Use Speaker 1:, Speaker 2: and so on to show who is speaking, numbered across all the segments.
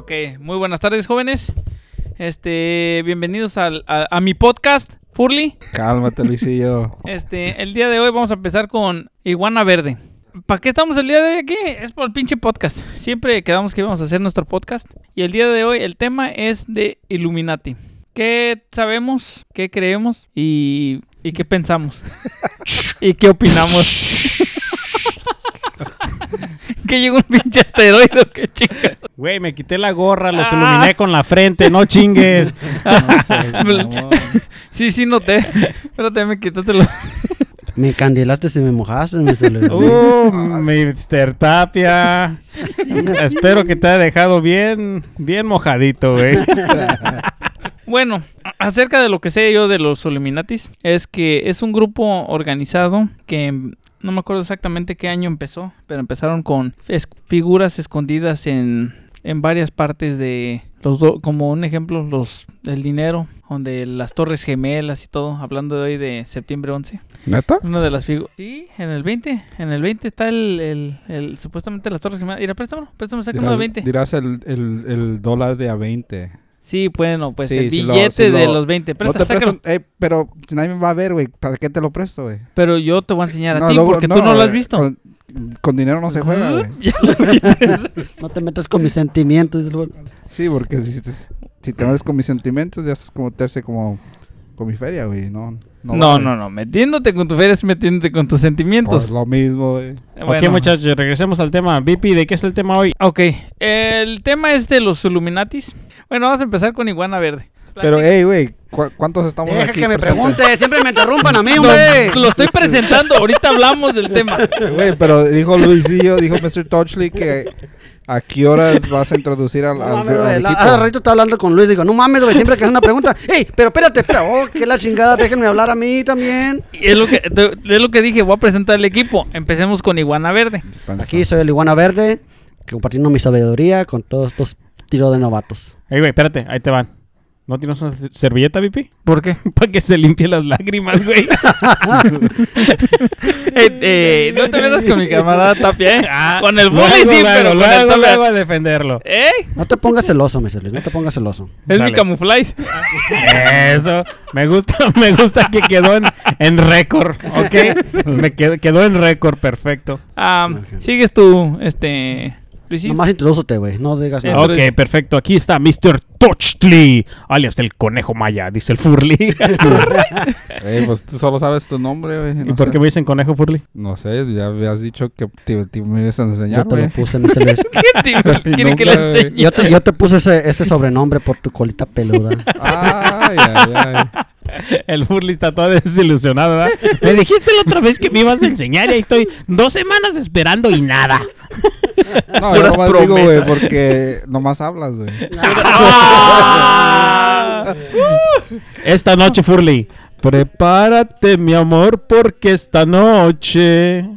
Speaker 1: Ok, muy buenas tardes, jóvenes. Este, bienvenidos al- a, a mi podcast, Furly.
Speaker 2: Cálmate, Luisillo.
Speaker 1: Este, el día de hoy vamos a empezar con Iguana Verde. ¿Para qué estamos el día de hoy aquí? Es por el pinche podcast. Siempre quedamos que íbamos a hacer nuestro podcast. Y el día de hoy el tema es de Illuminati. ¿Qué sabemos? ¿Qué creemos? ¿Y, y qué pensamos? ¿Y qué opinamos? ¿Que llegó un pinche asteroide qué chinga?
Speaker 3: Güey, me quité la gorra, los
Speaker 1: Ah.
Speaker 3: iluminé con la frente, no chingues.
Speaker 2: No seas.
Speaker 1: Sí, sí, noté. Espérate, me quítatelo.
Speaker 4: Me encandilaste y me mojaste. Luis.
Speaker 3: Uh, Mr. Tapia. Espero que te haya dejado bien, bien mojadito, güey.
Speaker 1: Bueno, acerca de lo que sé yo de los Illuminatis, es que es un grupo organizado que no me acuerdo exactamente qué año empezó, pero empezaron con es- figuras escondidas en, en varias partes de los do- como un ejemplo los el dinero, donde las torres gemelas y todo, hablando de hoy de septiembre 11.
Speaker 2: ¿Neta?
Speaker 1: Una de las figuras. Sí, en el 20, en el 20 está el, el, el- supuestamente las torres gemelas. Mira, préstamelo, préstamelo, uno de
Speaker 2: Dirás,
Speaker 1: 20.
Speaker 2: dirás el, el, el dólar de a 20.
Speaker 1: Sí, bueno, pues
Speaker 2: Sí,
Speaker 1: el
Speaker 2: lo-
Speaker 1: billete
Speaker 2: sí
Speaker 1: de
Speaker 2: lo-
Speaker 1: los 20.
Speaker 2: No
Speaker 1: Presta,
Speaker 2: te
Speaker 1: sácalo.
Speaker 2: presto, eh, pero si nadie me va a ver, güey, ¿para qué te lo presto, güey?
Speaker 1: Pero yo te voy a enseñar a
Speaker 2: No,
Speaker 1: ti
Speaker 2: luego-
Speaker 1: porque tú no lo has
Speaker 2: eh,
Speaker 1: visto.
Speaker 2: Con, con dinero no se juega, güey.
Speaker 1: Lo.
Speaker 4: No te metas con mis sentimientos.
Speaker 2: Sí, porque si te, si te metes con mis sentimientos, ya estás como meterse como con mi feria, güey. No, no,
Speaker 1: No, no, no. Metiéndote con tu feria es metiéndote con tus sentimientos.
Speaker 2: Pues lo mismo, güey.
Speaker 1: Bueno,
Speaker 3: Ok, muchachos, regresemos al tema. Vipi, ¿de qué es el tema hoy?
Speaker 1: Ok, el tema es de los Illuminatis. Bueno, vamos a empezar con Iguana Verde.
Speaker 2: Pero, hey, güey, ¿cu- ¿cuántos estamos
Speaker 4: Deja
Speaker 2: aquí
Speaker 4: que me
Speaker 2: presentes?
Speaker 4: pregunte, siempre me interrumpan a mí,
Speaker 1: No,
Speaker 4: hombre.
Speaker 1: lo estoy presentando, ahorita hablamos del tema.
Speaker 2: Güey, pero dijo Luisillo, dijo Mr. Touchley que a qué horas vas a introducir al,
Speaker 4: No
Speaker 2: al,
Speaker 4: mames,
Speaker 2: al
Speaker 4: güey, la-
Speaker 2: equipo.
Speaker 4: Hace ratito estaba hablando con Luis, digo, no mames, güey, siempre que hace una pregunta, ey, pero espérate, espera, oh, que la chingada, déjenme hablar a mí también.
Speaker 1: Y es lo que, te- es lo que dije, voy a presentar el equipo. Empecemos con Iguana Verde.
Speaker 4: Aquí soy el Iguana Verde, compartiendo mi sabiduría con todos estos tiros de novatos.
Speaker 3: Ey, güey, espérate, ahí te van. ¿No tienes una servilleta, Vipi?
Speaker 1: ¿Por qué?
Speaker 3: Para que se limpie las lágrimas, güey.
Speaker 1: Eh, eh, no te metas con mi camarada Tapia, ¿eh? con el bully sí, pero con el
Speaker 3: luego,
Speaker 1: Tapia.
Speaker 3: luego a defenderlo.
Speaker 1: ¿Eh?
Speaker 4: No te pongas celoso. Luis, no te pongas celoso.
Speaker 1: Es mi camuflaje.
Speaker 3: Eso, me gusta, me gusta que quedó en, en récord, ¿ok? Me quedó, quedó en récord, perfecto.
Speaker 1: Ah. Sigues tú, este... Luisín.
Speaker 4: Nomás introdúcete, güey, no digas nada.
Speaker 1: Entonces-
Speaker 3: Ok, perfecto. Aquí está Mr. Touchtly, alias el conejo maya, dice el Furly.
Speaker 2: Ey, pues tú solo sabes tu nombre, güey.
Speaker 3: ¿Y por
Speaker 2: sé.
Speaker 3: qué me dicen conejo Furly?
Speaker 2: no sé, ya habías dicho que te, te me ibas a
Speaker 4: Yo
Speaker 2: enseñar,
Speaker 4: te lo puse, Mr. Luis.
Speaker 1: ¿Qué quiere que le enseñe?
Speaker 4: Yo te, yo te puse ese, ese sobrenombre por tu colita peluda.
Speaker 2: Ay, ay, ay.
Speaker 3: El Furly está todo desilusionado, ¿verdad? Me dijiste la otra vez que me ibas a enseñar y ahí estoy dos semanas esperando y nada.
Speaker 2: No, yo nomás digo, güey, porque nomás hablas, güey.
Speaker 3: ¡Ah! Esta noche, Furly, prepárate, mi amor, porque esta noche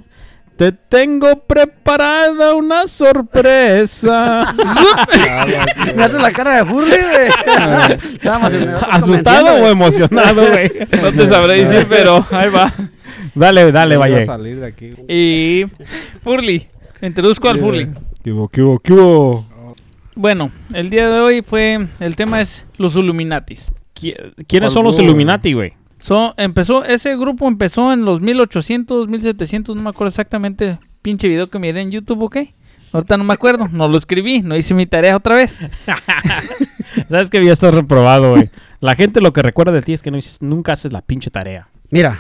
Speaker 3: te tengo preparada una sorpresa.
Speaker 4: Me hace la cara de Furry, güey.
Speaker 3: ¿Asustado o emocionado, güey?
Speaker 1: No te sabré decir, pero ahí va.
Speaker 3: Dale, dale,
Speaker 2: Voy a
Speaker 3: vaya.
Speaker 2: salir de aquí. güey.
Speaker 1: Y... Furly. Introduzco al Furly.
Speaker 2: ¿Qué hubo, qué hubo, qué hubo?
Speaker 1: Bueno, el día de hoy fue... El tema es los Illuminatis.
Speaker 3: ¿Qui- ¿Quiénes son los Illuminati, güey?
Speaker 1: So, empezó, ese grupo empezó en los 1800, 1700, no me acuerdo exactamente. Pinche video que miré en YouTube, ¿ok? Ahorita no me acuerdo, no lo escribí, no hice mi tarea otra vez.
Speaker 3: Sabes que ya estás reprobado, güey. La gente lo que recuerda de ti es que no dices- nunca haces la pinche tarea.
Speaker 4: Mira,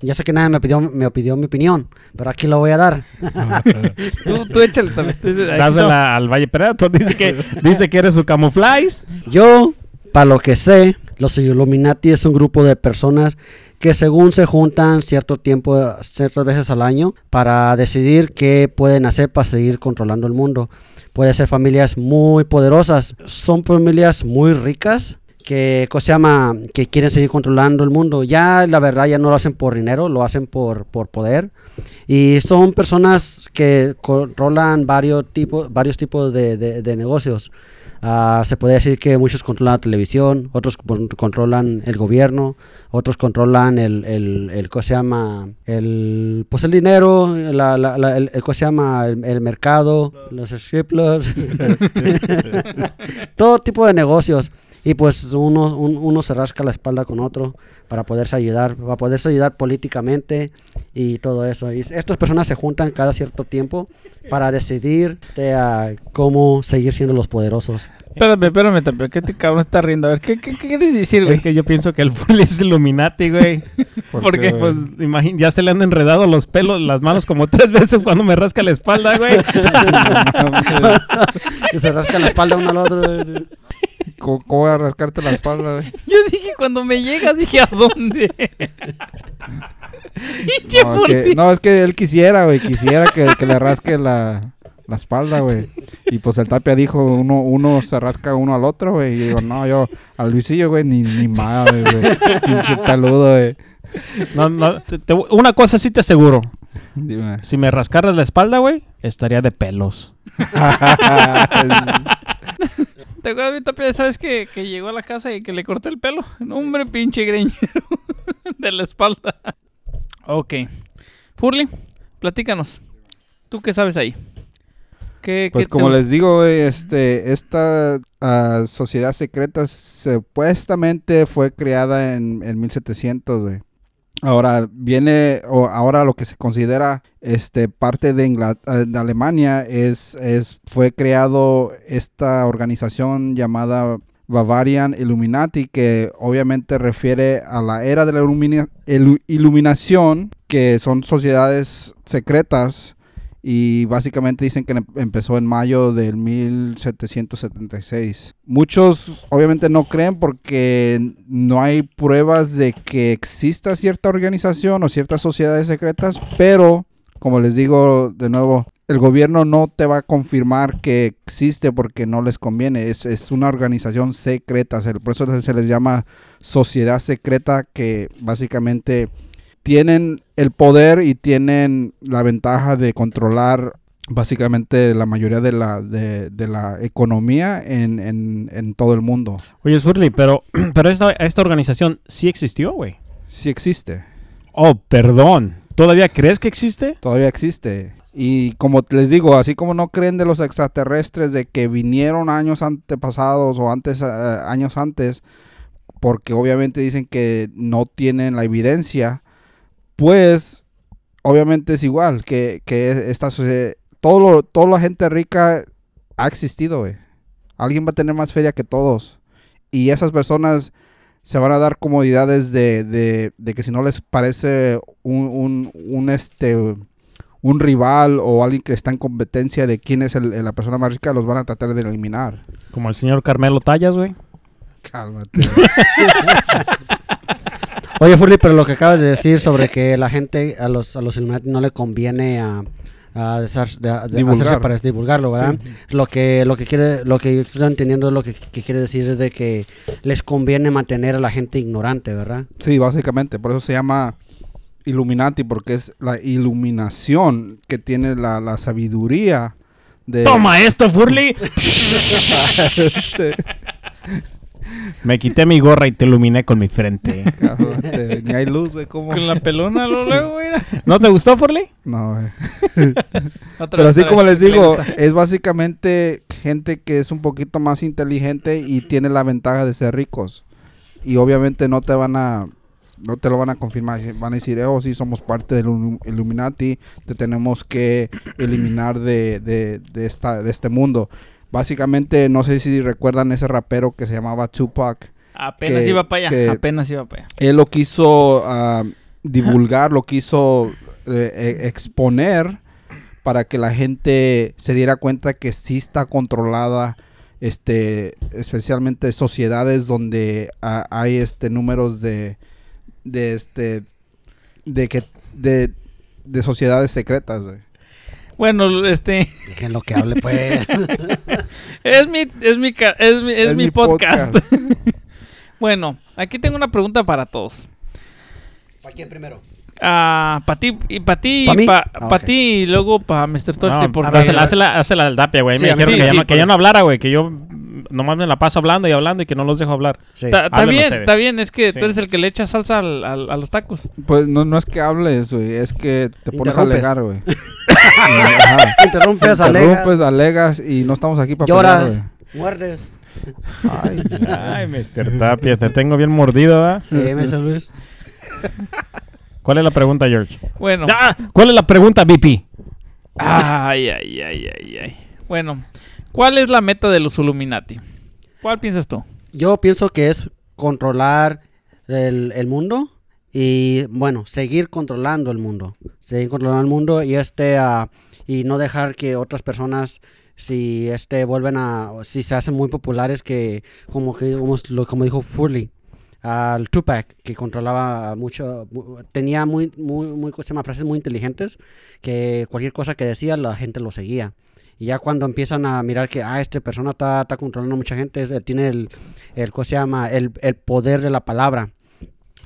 Speaker 4: ya sé que nadie me pidió, me pidió mi opinión, pero aquí lo voy a dar.
Speaker 1: Tú, tú échale también.
Speaker 3: Dásela al Valle Predator. Dice que, dice que eres su camuflaje.
Speaker 4: Yo, para lo que sé, los Illuminati es un grupo de personas que según se juntan cierto tiempo, ciertas veces al año, para decidir qué pueden hacer para seguir controlando el mundo. Puede ser familias muy poderosas, son familias muy ricas que, ¿cómo se llama? que quieren seguir controlando el mundo. Ya la verdad ya no lo hacen por dinero, lo hacen por, por poder. Y son personas que controlan varios tipos, varios tipos de- de negocios. Ah, se puede decir que muchos controlan la televisión, otros con- controlan el gobierno, otros controlan el, el, el ¿cómo se llama? El, pues el dinero, la, la- la- el, el, ¿cómo se llama? El, el mercado, los strip clubs, todo tipo de negocios. Y pues uno, un- uno se rasca la espalda con otro para poderse ayudar, para poderse ayudar políticamente y todo eso. Y estas personas se juntan cada cierto tiempo para decidir este, cómo seguir siendo los poderosos.
Speaker 1: Espérame, espérame, Tapia. ¿Qué te cabrón está riendo? A ver, ¿qué, qué, qué quieres decir, güey?
Speaker 3: Es que yo pienso que el es Illuminati, güey.
Speaker 1: ¿Por qué?
Speaker 3: Pues imagín- ya se le han enredado los pelos, las manos como tres veces cuando me rasca la espalda, güey.
Speaker 4: Y se rasca la espalda uno al otro.
Speaker 2: ¿Cómo, cómo voy a rascarte la espalda, güey?
Speaker 1: Yo dije, cuando me llega, dije, ¿a dónde?
Speaker 2: No, es que,
Speaker 1: Fully.
Speaker 2: no, es que él quisiera, güey. Quisiera que, que le rasque la, la espalda, güey. Y pues el Tapia dijo, uno, uno se rasca uno al otro, güey. Y digo, no, yo, al Luisillo, güey, ni, ni madre, güey. Pinche peludo, güey.
Speaker 3: No, no, te- te- una cosa sí te aseguro.
Speaker 2: Dime.
Speaker 3: Si me rascaras la espalda, güey, estaría de pelos.
Speaker 1: ¿Te acuerdas, mi Tapia? ¿Sabes que, que llegó a la casa y que le corté el pelo? No, hombre, pinche greñero de la espalda. Ok. Furly, platícanos. ¿Tú qué sabes ahí? ¿Qué,
Speaker 2: Pues
Speaker 1: qué
Speaker 2: como
Speaker 1: te-
Speaker 2: les digo, este, esta ah, sociedad secreta supuestamente fue creada en, en 1700, güey. Ahora viene, o ahora lo que se considera este, parte de, Ingla- ah, de Alemania es, es, fue creado esta organización llamada Bavarian Illuminati, que obviamente refiere a la era de la ilumina- ilu- iluminación, que son sociedades secretas y básicamente dicen que em- empezó en mayo del 1776. Muchos obviamente no creen porque no hay pruebas de que exista cierta organización o ciertas sociedades secretas, pero como les digo de nuevo, el gobierno no te va a confirmar que existe porque no les conviene. Es, es una organización secreta, se- por eso se les llama sociedad secreta que básicamente tienen el poder y tienen la ventaja de controlar básicamente la mayoría de la, de, de la economía en, en, en todo el mundo.
Speaker 3: Oye, Surly, pero, pero esta, esta organización sí existió, güey.
Speaker 2: Sí existe,
Speaker 3: Oh, perdón. ¿Todavía crees que existe?
Speaker 2: todavía existe. Y como les digo, así como no creen de los extraterrestres de que vinieron años antepasados o antes, eh, años antes, porque obviamente dicen que no tienen la evidencia, pues obviamente es igual que, que esta sociedad, todo lo- toda la gente rica ha existido, güey. Alguien va a tener más feria que todos. Y esas personas se van a dar comodidades de, de- de que si no les parece un, un, un, este un rival o alguien que está en competencia de quién es el- la persona más rica, los van a tratar de eliminar.
Speaker 3: Como el señor Carmelo Tallas, güey.
Speaker 2: Cálmate.
Speaker 4: Oye, Furly, pero lo que acabas de decir sobre que la gente, a los, a los Illuminati no le conviene a, a, desar- de- de-
Speaker 2: Divulgar.
Speaker 4: hacerse para divulgarlo, ¿verdad? Lo que lo que quiere, lo que yo estoy entendiendo es lo que, que quiere decir es de que les conviene mantener a la gente ignorante, ¿verdad?
Speaker 2: Sí, básicamente, por eso se llama Illuminati, porque es la iluminación que tiene la, la sabiduría de...
Speaker 3: ¡Toma esto, Furly!
Speaker 2: Este,
Speaker 3: Me quité mi gorra y te iluminé con mi frente.
Speaker 2: cabrón, ni hay luz, güey, ¿cómo?
Speaker 1: Con la pelona lo luego, güey.
Speaker 3: ¿No te gustó, Furly?
Speaker 2: No, güey. Pero así como les digo, es básicamente gente que es un poquito más inteligente y tiene la ventaja de ser ricos. Y obviamente no te van a no te lo van a confirmar, van a decir, oh, sí, somos parte del Illu- Illuminati, te tenemos que eliminar de, de, de esta, de este mundo. Básicamente, no sé si recuerdan ese rapero que se llamaba Tupac.
Speaker 1: Apenas
Speaker 2: que-
Speaker 1: iba para allá. Apenas iba para allá.
Speaker 2: Él lo quiso ah, divulgar, lo quiso eh, eh, exponer para que la gente se diera cuenta que sí está controlada, este, especialmente sociedades donde ah, hay este números de, de este, de que, de, de sociedades secretas, güey.
Speaker 1: Bueno, este...
Speaker 4: Dejen lo que hable, pues.
Speaker 1: Es mi, es mi, ca- es mi, es
Speaker 2: Es
Speaker 1: mi
Speaker 2: mi
Speaker 1: podcast. Bueno, aquí tengo una pregunta para todos.
Speaker 4: ¿Para quién primero?
Speaker 1: Ah, para ti y para ti,
Speaker 4: ¿Pa mí?
Speaker 1: pa,
Speaker 4: Ah,
Speaker 1: pa
Speaker 4: ok.
Speaker 1: ti y luego para Mr. Touchley.
Speaker 3: No,
Speaker 1: porque
Speaker 3: hazla, hazla, hazla al Tapia, güey.
Speaker 4: Sí,
Speaker 3: me dijeron
Speaker 1: sí,
Speaker 3: que,
Speaker 1: sí,
Speaker 3: ya, no- que ya
Speaker 1: eso.
Speaker 3: no hablara, güey. Que yo nomás me la paso hablando y hablando y que no los dejo hablar.
Speaker 4: Sí.
Speaker 1: Está
Speaker 3: Hablen
Speaker 1: bien,
Speaker 3: ustedes.
Speaker 1: está bien. Es que
Speaker 3: Sí.
Speaker 1: tú eres el que le echa salsa al- al- a los tacos.
Speaker 2: Pues no, no es que hables, güey, es que te pones a alegar, güey.
Speaker 4: Interrumpes, alegas,
Speaker 2: Interrumpes, alegas y no estamos aquí para
Speaker 4: lloras,
Speaker 2: pelear,
Speaker 4: muerdes.
Speaker 2: Ay,
Speaker 3: Ay, Mr. Tapia, te tengo bien mordido, ¿verdad?
Speaker 4: Sí, me Luis.
Speaker 3: ¿Cuál es la pregunta, George?
Speaker 1: Bueno.
Speaker 3: Ah, ¿Cuál es la pregunta, VP?
Speaker 1: Ay, ay, ay, ay, ay. Bueno, ¿cuál es la meta de los Illuminati? ¿Cuál piensas tú?
Speaker 4: Yo pienso que es controlar el, el mundo y, bueno, seguir controlando el mundo. Seguir controlando el mundo y este ah, y no dejar que otras personas si este vuelven a si se hacen muy populares que como que como, dijo Furley al Tupac que controlaba mucho mu- tenía muy muy muy frases muy inteligentes que cualquier cosa que decía la gente lo seguía y ya cuando empiezan a mirar que ah esta persona está, está controlando a mucha gente es- tiene el el ¿cómo se llama? el, el poder de la palabra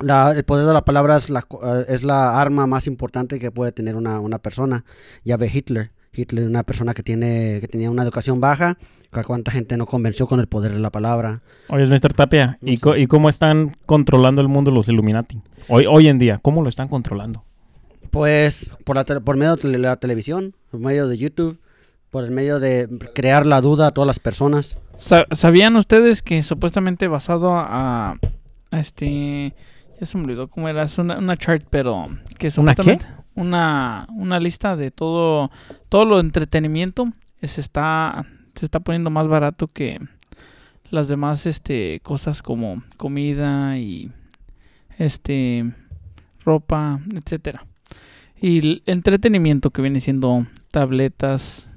Speaker 4: la- el poder de la palabra es la, eh, es la arma más importante que puede tener una, una persona. Ya ve Hitler. Hitler es una persona que, tiene, que tenía una educación baja. ¿A ¿Cuánta gente no convenció con el poder de la palabra?
Speaker 3: Oye, Mr. Tapia, ¿y, y cómo están controlando el mundo los Illuminati? Hoy, hoy en día, ¿cómo lo están controlando?
Speaker 4: Pues por, la por medio de la televisión, por medio de YouTube, por el medio de crear la duda a todas las personas.
Speaker 1: Sa- ¿Sabían ustedes que supuestamente basado a, a este... Ya se me olvidó cómo era, es una, una chart, pero que
Speaker 3: ¿Una qué?
Speaker 1: supuestamente... Una, una lista de todo, todo lo entretenimiento se está, se está poniendo más barato que las demás este, cosas como comida y este ropa, etcétera. Y el entretenimiento que viene siendo tabletas,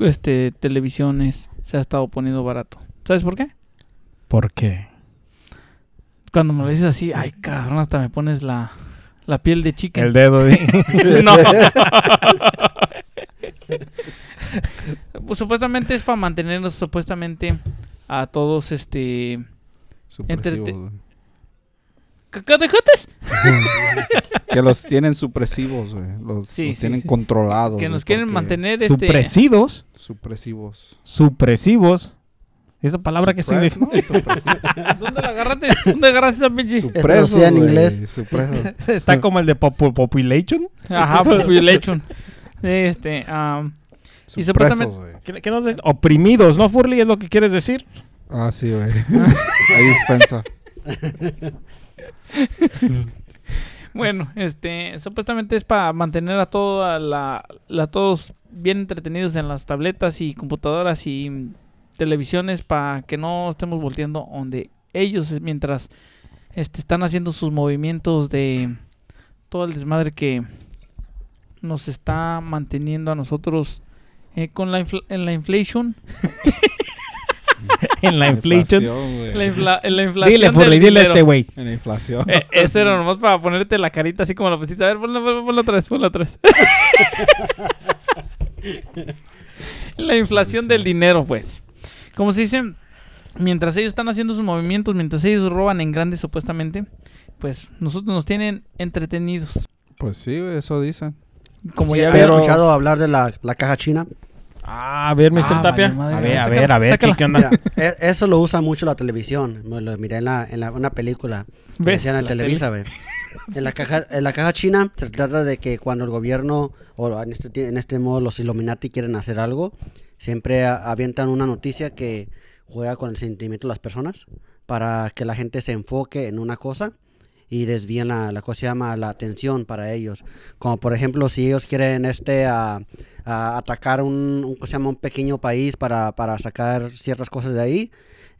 Speaker 1: este, televisiones, se ha estado poniendo barato. ¿Sabes por qué?
Speaker 3: ¿Por qué?
Speaker 1: Cuando me lo dices así, ay cabrón, hasta me pones la, la piel de chicken.
Speaker 3: El dedo. de-
Speaker 1: no. pues supuestamente es para mantenernos supuestamente a todos este
Speaker 2: supresivos,
Speaker 1: Cacadejotes
Speaker 2: Que los tienen supresivos, güey. Los,
Speaker 1: Sí,
Speaker 2: los
Speaker 1: sí,
Speaker 2: tienen
Speaker 1: sí.
Speaker 2: controlados.
Speaker 1: que nos quieren mantener este
Speaker 3: Supresidos.
Speaker 2: Supresivos.
Speaker 3: Supresivos. ¿Esa palabra que
Speaker 2: Suppress,
Speaker 3: significa?
Speaker 2: ¿no?
Speaker 1: ¿Dónde la agarraste? ¿Dónde agarraste esa pinche?
Speaker 2: Supresos,
Speaker 4: traducida en inglés.
Speaker 2: Supresos.
Speaker 3: Está como el de popu- Population.
Speaker 1: Ajá, population. Este, Y supuestamente-.
Speaker 3: ¿Qué, qué nos dices? Oprimidos, ¿no, Furley? ¿Es lo que quieres decir?
Speaker 2: Ah, sí, güey. Ahí dispensa.
Speaker 1: bueno, este, supuestamente es para mantener a toda la, todos bien entretenidos en las tabletas y computadoras y televisiones para que no estemos volteando donde ellos mientras este, están haciendo sus movimientos de todo el desmadre que nos está manteniendo a nosotros eh, con la, infla- en la inflation,
Speaker 3: en la inflation.
Speaker 1: la, infla- en la inflación
Speaker 3: Dile, Furley, dile a
Speaker 1: dinero.
Speaker 3: este güey.
Speaker 2: En la inflación.
Speaker 1: Eh, eso era nomás para ponerte la carita así como la pusiste. A ver, ponla, ponla, ponla otra vez, ponla otra vez. la inflación del dinero, pues. Como se dice, mientras ellos están haciendo sus movimientos, mientras ellos roban en grande supuestamente, pues nosotros nos tienen entretenidos.
Speaker 2: Pues sí, eso dicen.
Speaker 1: Como
Speaker 4: Sí,
Speaker 1: ya
Speaker 4: ¿había escuchado hablar de la, la caja china?
Speaker 3: Ah, a ver, Mr.
Speaker 1: Ah,
Speaker 3: Tapia.
Speaker 1: vale,
Speaker 3: a ver, a ver, a ver.
Speaker 1: sácala.
Speaker 3: ¿qué, qué onda?
Speaker 4: Mira, e- eso lo usa mucho la televisión. Me lo miré en, la, en la- una película. que
Speaker 1: ¿Ves?
Speaker 4: decían en
Speaker 1: La
Speaker 4: Televisa. En la caja, en la caja china se trata de que cuando el gobierno, o en este, en este modo los Illuminati quieren hacer algo, siempre a- avientan una noticia que juega con el sentimiento de las personas para que la gente se enfoque en una cosa y desvíen la, la cosa se llama la atención para ellos. Como por ejemplo, si ellos quieren este a, atacar un, un, se llama un pequeño país para, para sacar ciertas cosas de ahí,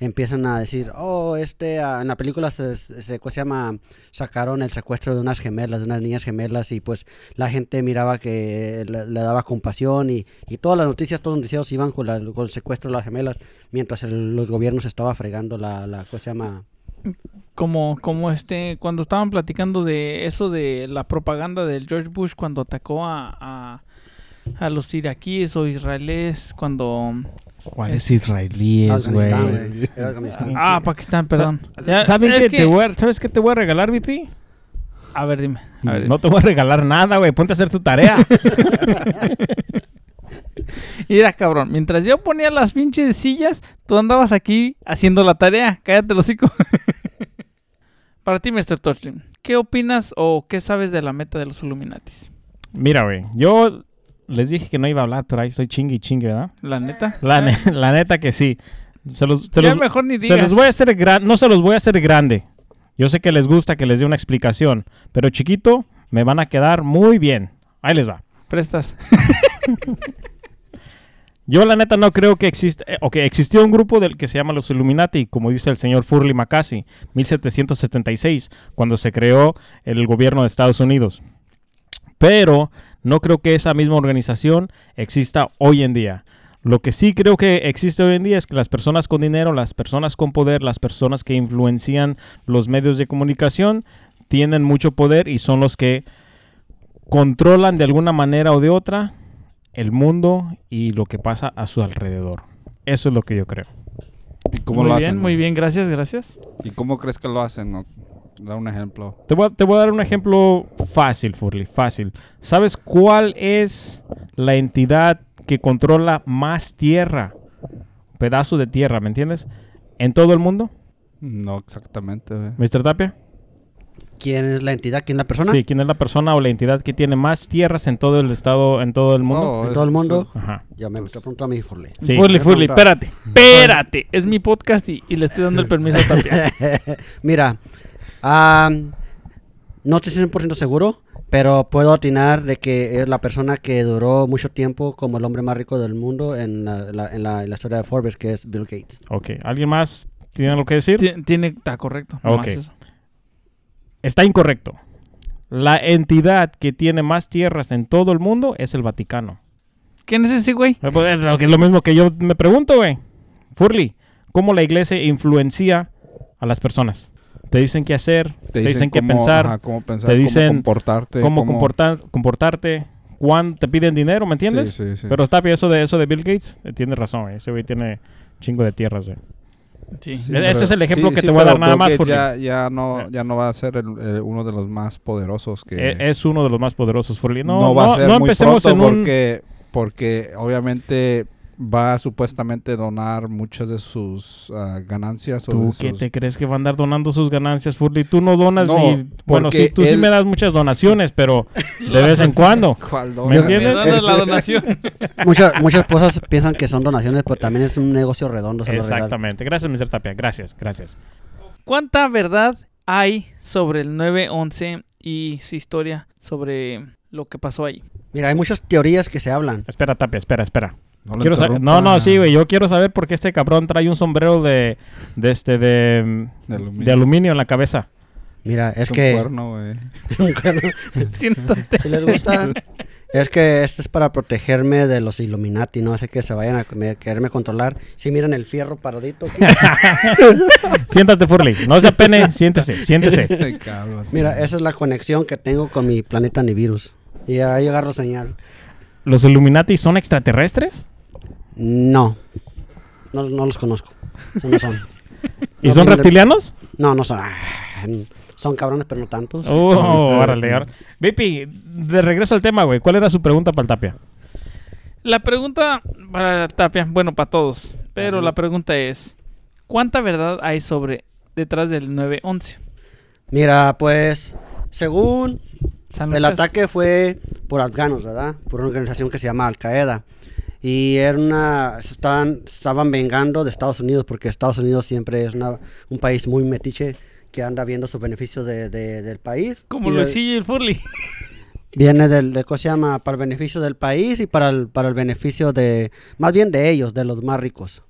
Speaker 4: empiezan a decir, oh, este, en la película se, se, ¿cómo se llama? Sacaron el secuestro de unas gemelas, de unas niñas gemelas, y pues la gente miraba que le, daba compasión, y, y todas las noticias, todos los noticieros iban con, la- con el secuestro de las gemelas, mientras el- los gobiernos estaba fregando la, la ¿cómo se llama?
Speaker 1: Como, como este, cuando estaban platicando de eso de la propaganda del George Bush cuando atacó a, a, a los iraquíes o israelíes cuando...
Speaker 3: ¿Cuáles israelíes, güey?
Speaker 1: Ah, Pakistán, perdón.
Speaker 3: ¿Saben qué?
Speaker 1: que-
Speaker 3: Te voy a- ¿Sabes qué te voy a regalar, VP?
Speaker 1: A ver, dime. A ver,
Speaker 3: No te voy a regalar nada, güey. Ponte a hacer tu tarea.
Speaker 1: Mira, cabrón, mientras yo ponía las pinches sillas, tú andabas aquí haciendo la tarea. Cállate hocico. Para ti, Mr. Torchin, ¿qué opinas o qué sabes de la meta de los Illuminatis?
Speaker 3: Mira, güey. Yo les dije que no iba a hablar, pero ahí estoy chingue y chingue, ¿verdad?
Speaker 1: La neta.
Speaker 3: La, ne- la neta que sí. Se los, te
Speaker 1: Ya
Speaker 3: los-
Speaker 1: mejor ni
Speaker 3: se
Speaker 1: digas.
Speaker 3: los voy a hacer gran, no se los voy a hacer grande. Yo sé que les gusta que les dé una explicación, pero chiquito, me van a quedar muy bien. Ahí les va.
Speaker 1: Prestas.
Speaker 3: Yo la neta no creo que exista, eh, ok, existió un grupo del que se llama los Illuminati, como dice el señor Furley Mackay, 1776, cuando se creó el gobierno de Estados Unidos. Pero no creo que esa misma organización exista hoy en día. Lo que sí creo que existe hoy en día es que las personas con dinero, las personas con poder, las personas que influencian los medios de comunicación, tienen mucho poder y son los que controlan de alguna manera o de otra el mundo y lo que pasa a su alrededor. Eso es lo que yo creo.
Speaker 2: ¿Y cómo
Speaker 1: muy
Speaker 2: lo
Speaker 1: bien,
Speaker 2: hacen?
Speaker 1: muy bien, gracias, gracias.
Speaker 2: ¿Y cómo crees que lo hacen? no? Da un ejemplo.
Speaker 3: Te voy, a, te voy a dar un ejemplo fácil, Furley, fácil. ¿Sabes cuál es la entidad que controla más tierra? Pedazo de tierra, ¿me entiendes? ¿En todo el mundo?
Speaker 2: No exactamente.
Speaker 3: ¿Mr. Tapia?
Speaker 4: ¿Quién es la entidad? ¿Quién es la persona?
Speaker 3: Sí, ¿quién es la persona o la entidad que tiene más tierras en todo el estado, en todo el mundo?
Speaker 2: Oh,
Speaker 4: ¿En todo el mundo?
Speaker 3: Ajá.
Speaker 4: Ya me
Speaker 2: Pues-
Speaker 4: preguntó a mí, Forley.
Speaker 3: Sí.
Speaker 1: Furley, Furley, espérate. Espérate. Es mi podcast y, y le estoy dando el permiso Tapia.
Speaker 4: Mira, ah, no estoy 100% seguro, pero puedo atinar de que es la persona que duró mucho tiempo como el hombre más rico del mundo en la, la- en la- en la historia de Forbes, que es Bill Gates.
Speaker 3: Ok. ¿Alguien más tiene algo que decir?
Speaker 1: Ti- Tiene, está correcto.
Speaker 3: Ok.
Speaker 1: eso.
Speaker 3: Está incorrecto. La entidad que tiene más tierras en todo el mundo es el Vaticano.
Speaker 1: ¿Quién es ese güey?
Speaker 3: Eh, pues, Es lo que- es lo mismo que yo me pregunto, güey. Furley, ¿cómo la iglesia influencia a las personas? Te dicen qué hacer, te, dicen, qué
Speaker 2: cómo-
Speaker 3: pensar,
Speaker 2: ajá, cómo pensar,
Speaker 3: te
Speaker 2: cómo
Speaker 3: dicen
Speaker 2: comportarte.
Speaker 3: cómo
Speaker 2: cómo-
Speaker 3: comportar- comportarte, cuándo te piden dinero, ¿me entiendes?
Speaker 2: Sí, sí, sí.
Speaker 3: Pero está bien eso de eso de Bill Gates, eh, tienes razón, güey. ese güey tiene chingo de tierras, güey.
Speaker 1: Sí.
Speaker 2: Sí,
Speaker 3: Ese es el ejemplo que te voy a dar nada más, Furley.
Speaker 2: ya, ya no, ya no va a ser el- el- uno de los más poderosos que
Speaker 3: Eh, es uno de los más poderosos, Furley. No,
Speaker 2: no, va
Speaker 3: no-
Speaker 2: a ser
Speaker 3: no
Speaker 2: muy
Speaker 3: empecemos
Speaker 2: pronto
Speaker 3: en un...
Speaker 2: porque, porque obviamente va a supuestamente donar muchas de sus ah, ganancias. o
Speaker 3: ¿Tú
Speaker 2: de
Speaker 3: qué
Speaker 2: sus-
Speaker 3: te crees que va a andar donando sus ganancias, Furley? Tú no donas
Speaker 2: No,
Speaker 3: ni... Bueno, sí, tú sí me das muchas donaciones, pero de vez en cuando.
Speaker 2: ¿Cuál
Speaker 3: ¿Me
Speaker 2: dono?
Speaker 1: ¿Me
Speaker 3: entiendes?
Speaker 1: donas la donación?
Speaker 4: Muchas, muchas cosas piensan que son donaciones, pero también es un negocio redondo.
Speaker 3: Exactamente. Gracias, Mr. Tapia. Gracias, gracias.
Speaker 1: ¿Cuánta verdad hay sobre el 9-11 y su historia sobre lo que pasó ahí?
Speaker 4: Mira, hay muchas teorías que se hablan.
Speaker 3: Espera, Tapia, espera, espera.
Speaker 2: No
Speaker 3: Quiero no, no, sí, güey. Yo quiero saber por qué este cabrón trae un sombrero de, de este, de,
Speaker 2: De aluminio.
Speaker 3: de aluminio en la cabeza.
Speaker 4: Mira, es
Speaker 2: Es un
Speaker 4: que...
Speaker 2: cuerno, güey.
Speaker 1: Siéntate.
Speaker 4: si les gusta, es que este es para protegerme de los Illuminati, no sé que se vayan a me- quererme controlar. Si miran el fierro paradito.
Speaker 3: Siéntate, Furley. No se apene. Siéntese, siéntese.
Speaker 4: Mira, esa es la conexión que tengo con mi planeta Nivirus. Y ahí agarro señal.
Speaker 3: ¿Los Illuminati son extraterrestres?
Speaker 4: No. No, no los conozco. Eso no son.
Speaker 3: ¿Y
Speaker 4: No
Speaker 3: son
Speaker 4: de-
Speaker 3: reptilianos?
Speaker 4: No, no son. Ah, Son cabrones, pero no tantos.
Speaker 3: Oh, órale, órale. Vipi, de regreso al tema, güey. ¿Cuál era su pregunta para el Tapia?
Speaker 1: La pregunta para Tapia, bueno, para todos, pero la pregunta es, ¿cuánta verdad hay sobre detrás del 9-11?
Speaker 4: Mira, pues, según El ataque fue por afganos, ¿verdad? Por una organización que se llama Al Qaeda. Y era una, estaban, estaban vengando de Estados Unidos porque Estados Unidos siempre es una- un país muy metiche que anda viendo sus beneficios de- de- del país.
Speaker 1: Como Luisillo y el Furley.
Speaker 4: Viene del, de, ¿cómo se llama? Para el beneficio del país y para el, para el beneficio de, más bien de ellos, de los más ricos.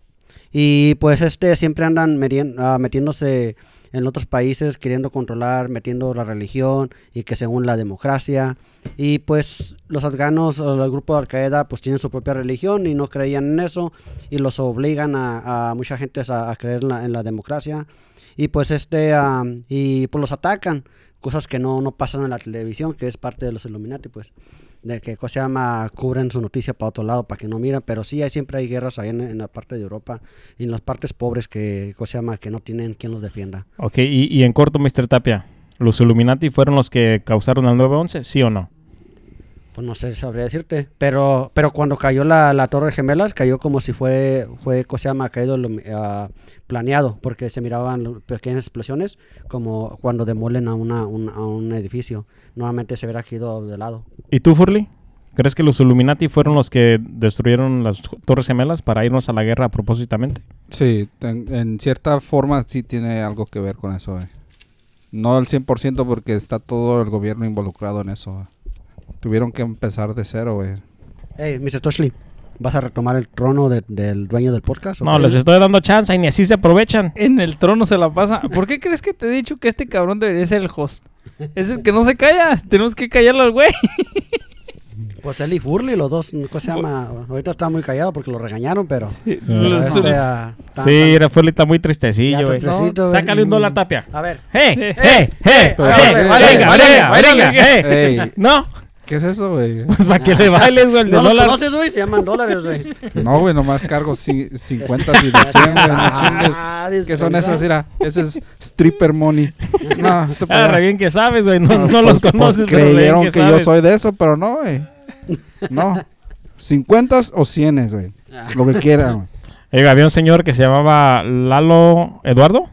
Speaker 4: Y pues este siempre andan ah, metiéndose en otros países, queriendo controlar, metiendo la religión y que según la democracia. Y pues los afganos el grupo de Al Qaeda pues tienen su propia religión y no creían en eso y los obligan a, a mucha gente a, a creer en la, en la democracia. Y pues este, ah, y pues los atacan cosas que no, no pasan en la televisión, que es parte de los Illuminati, pues. De que, ¿cómo se llama? Cubren su noticia para otro lado, para que no miran. Pero sí, hay, siempre hay guerras ahí en, la parte de Europa y en las partes pobres que, ¿cómo se llama? Que no tienen quien los defienda.
Speaker 3: Ok, y, y en corto, Mr. Tapia, ¿los Illuminati fueron los que causaron el 9-11? ¿Sí o no?
Speaker 4: Pues no sé, sabría decirte. Pero, pero cuando cayó la, la Torre Gemelas, cayó como si fue, fue ¿cómo se llama? Caído lo- ah, planeado, porque se miraban pequeñas explosiones, como cuando demolen a, una, un, a un edificio. Nuevamente se verá ido de lado.
Speaker 3: ¿Y tú, Furley? ¿Crees que los Illuminati fueron los que destruyeron las Torres Gemelas para irnos a la guerra propósitamente?
Speaker 2: Sí, en, en cierta forma sí tiene algo que ver con eso, güey. No al 100% porque está todo el gobierno involucrado en eso. güey. Tuvieron que empezar de cero, güey.
Speaker 4: Hey, Mr. Toshley, ¿vas a retomar el trono de- del dueño del podcast? o
Speaker 3: No,
Speaker 4: qué?
Speaker 3: les estoy dando chance y ni así se aprovechan.
Speaker 1: En el trono se la pasa. ¿Por qué crees que te he dicho que este cabrón debería ser el host? Es el que no se calla. Tenemos que callarlo al güey.
Speaker 4: Pues él y Furley, los dos, ¿cómo se llama? Ahorita está muy callado porque lo regañaron, pero...
Speaker 3: Sí.
Speaker 1: Lo-
Speaker 4: Este, ah, está-
Speaker 3: Sí, era Furley está muy tristecillo, güey.
Speaker 4: tristecito,
Speaker 3: No,
Speaker 4: güey.
Speaker 3: Sácale un dólar, Tapia.
Speaker 4: A ver.
Speaker 3: ¡Hey!
Speaker 1: Sí.
Speaker 3: ¡Hey! ¡Hey! ¡Hey!
Speaker 2: Vale,
Speaker 4: vale,
Speaker 3: ¡Venga,
Speaker 4: vale,
Speaker 3: venga. ¡Hey!
Speaker 2: Ey,
Speaker 3: No,
Speaker 2: ¿qué es eso, güey?
Speaker 3: pues para que le bailes, güey, el de
Speaker 4: ¿No los
Speaker 3: dólar.
Speaker 4: conoces, güey? Se llaman dólares, güey.
Speaker 2: No, güey, nomás cargo ci- 50 y de 100, güey, no chingues.
Speaker 4: Ah,
Speaker 2: ¿Qué son esas? Mira, ese es stripper money. No, este
Speaker 3: Ah, re bien que sabes, güey. No,
Speaker 2: No,
Speaker 3: no los
Speaker 2: pues- pues
Speaker 3: conoces, bien
Speaker 2: creyeron que, yo soy de eso, pero no, güey. No. 50 o 100, güey. Lo que quieran, güey.
Speaker 3: Oiga, había un señor que se llamaba Lalo Eduardo.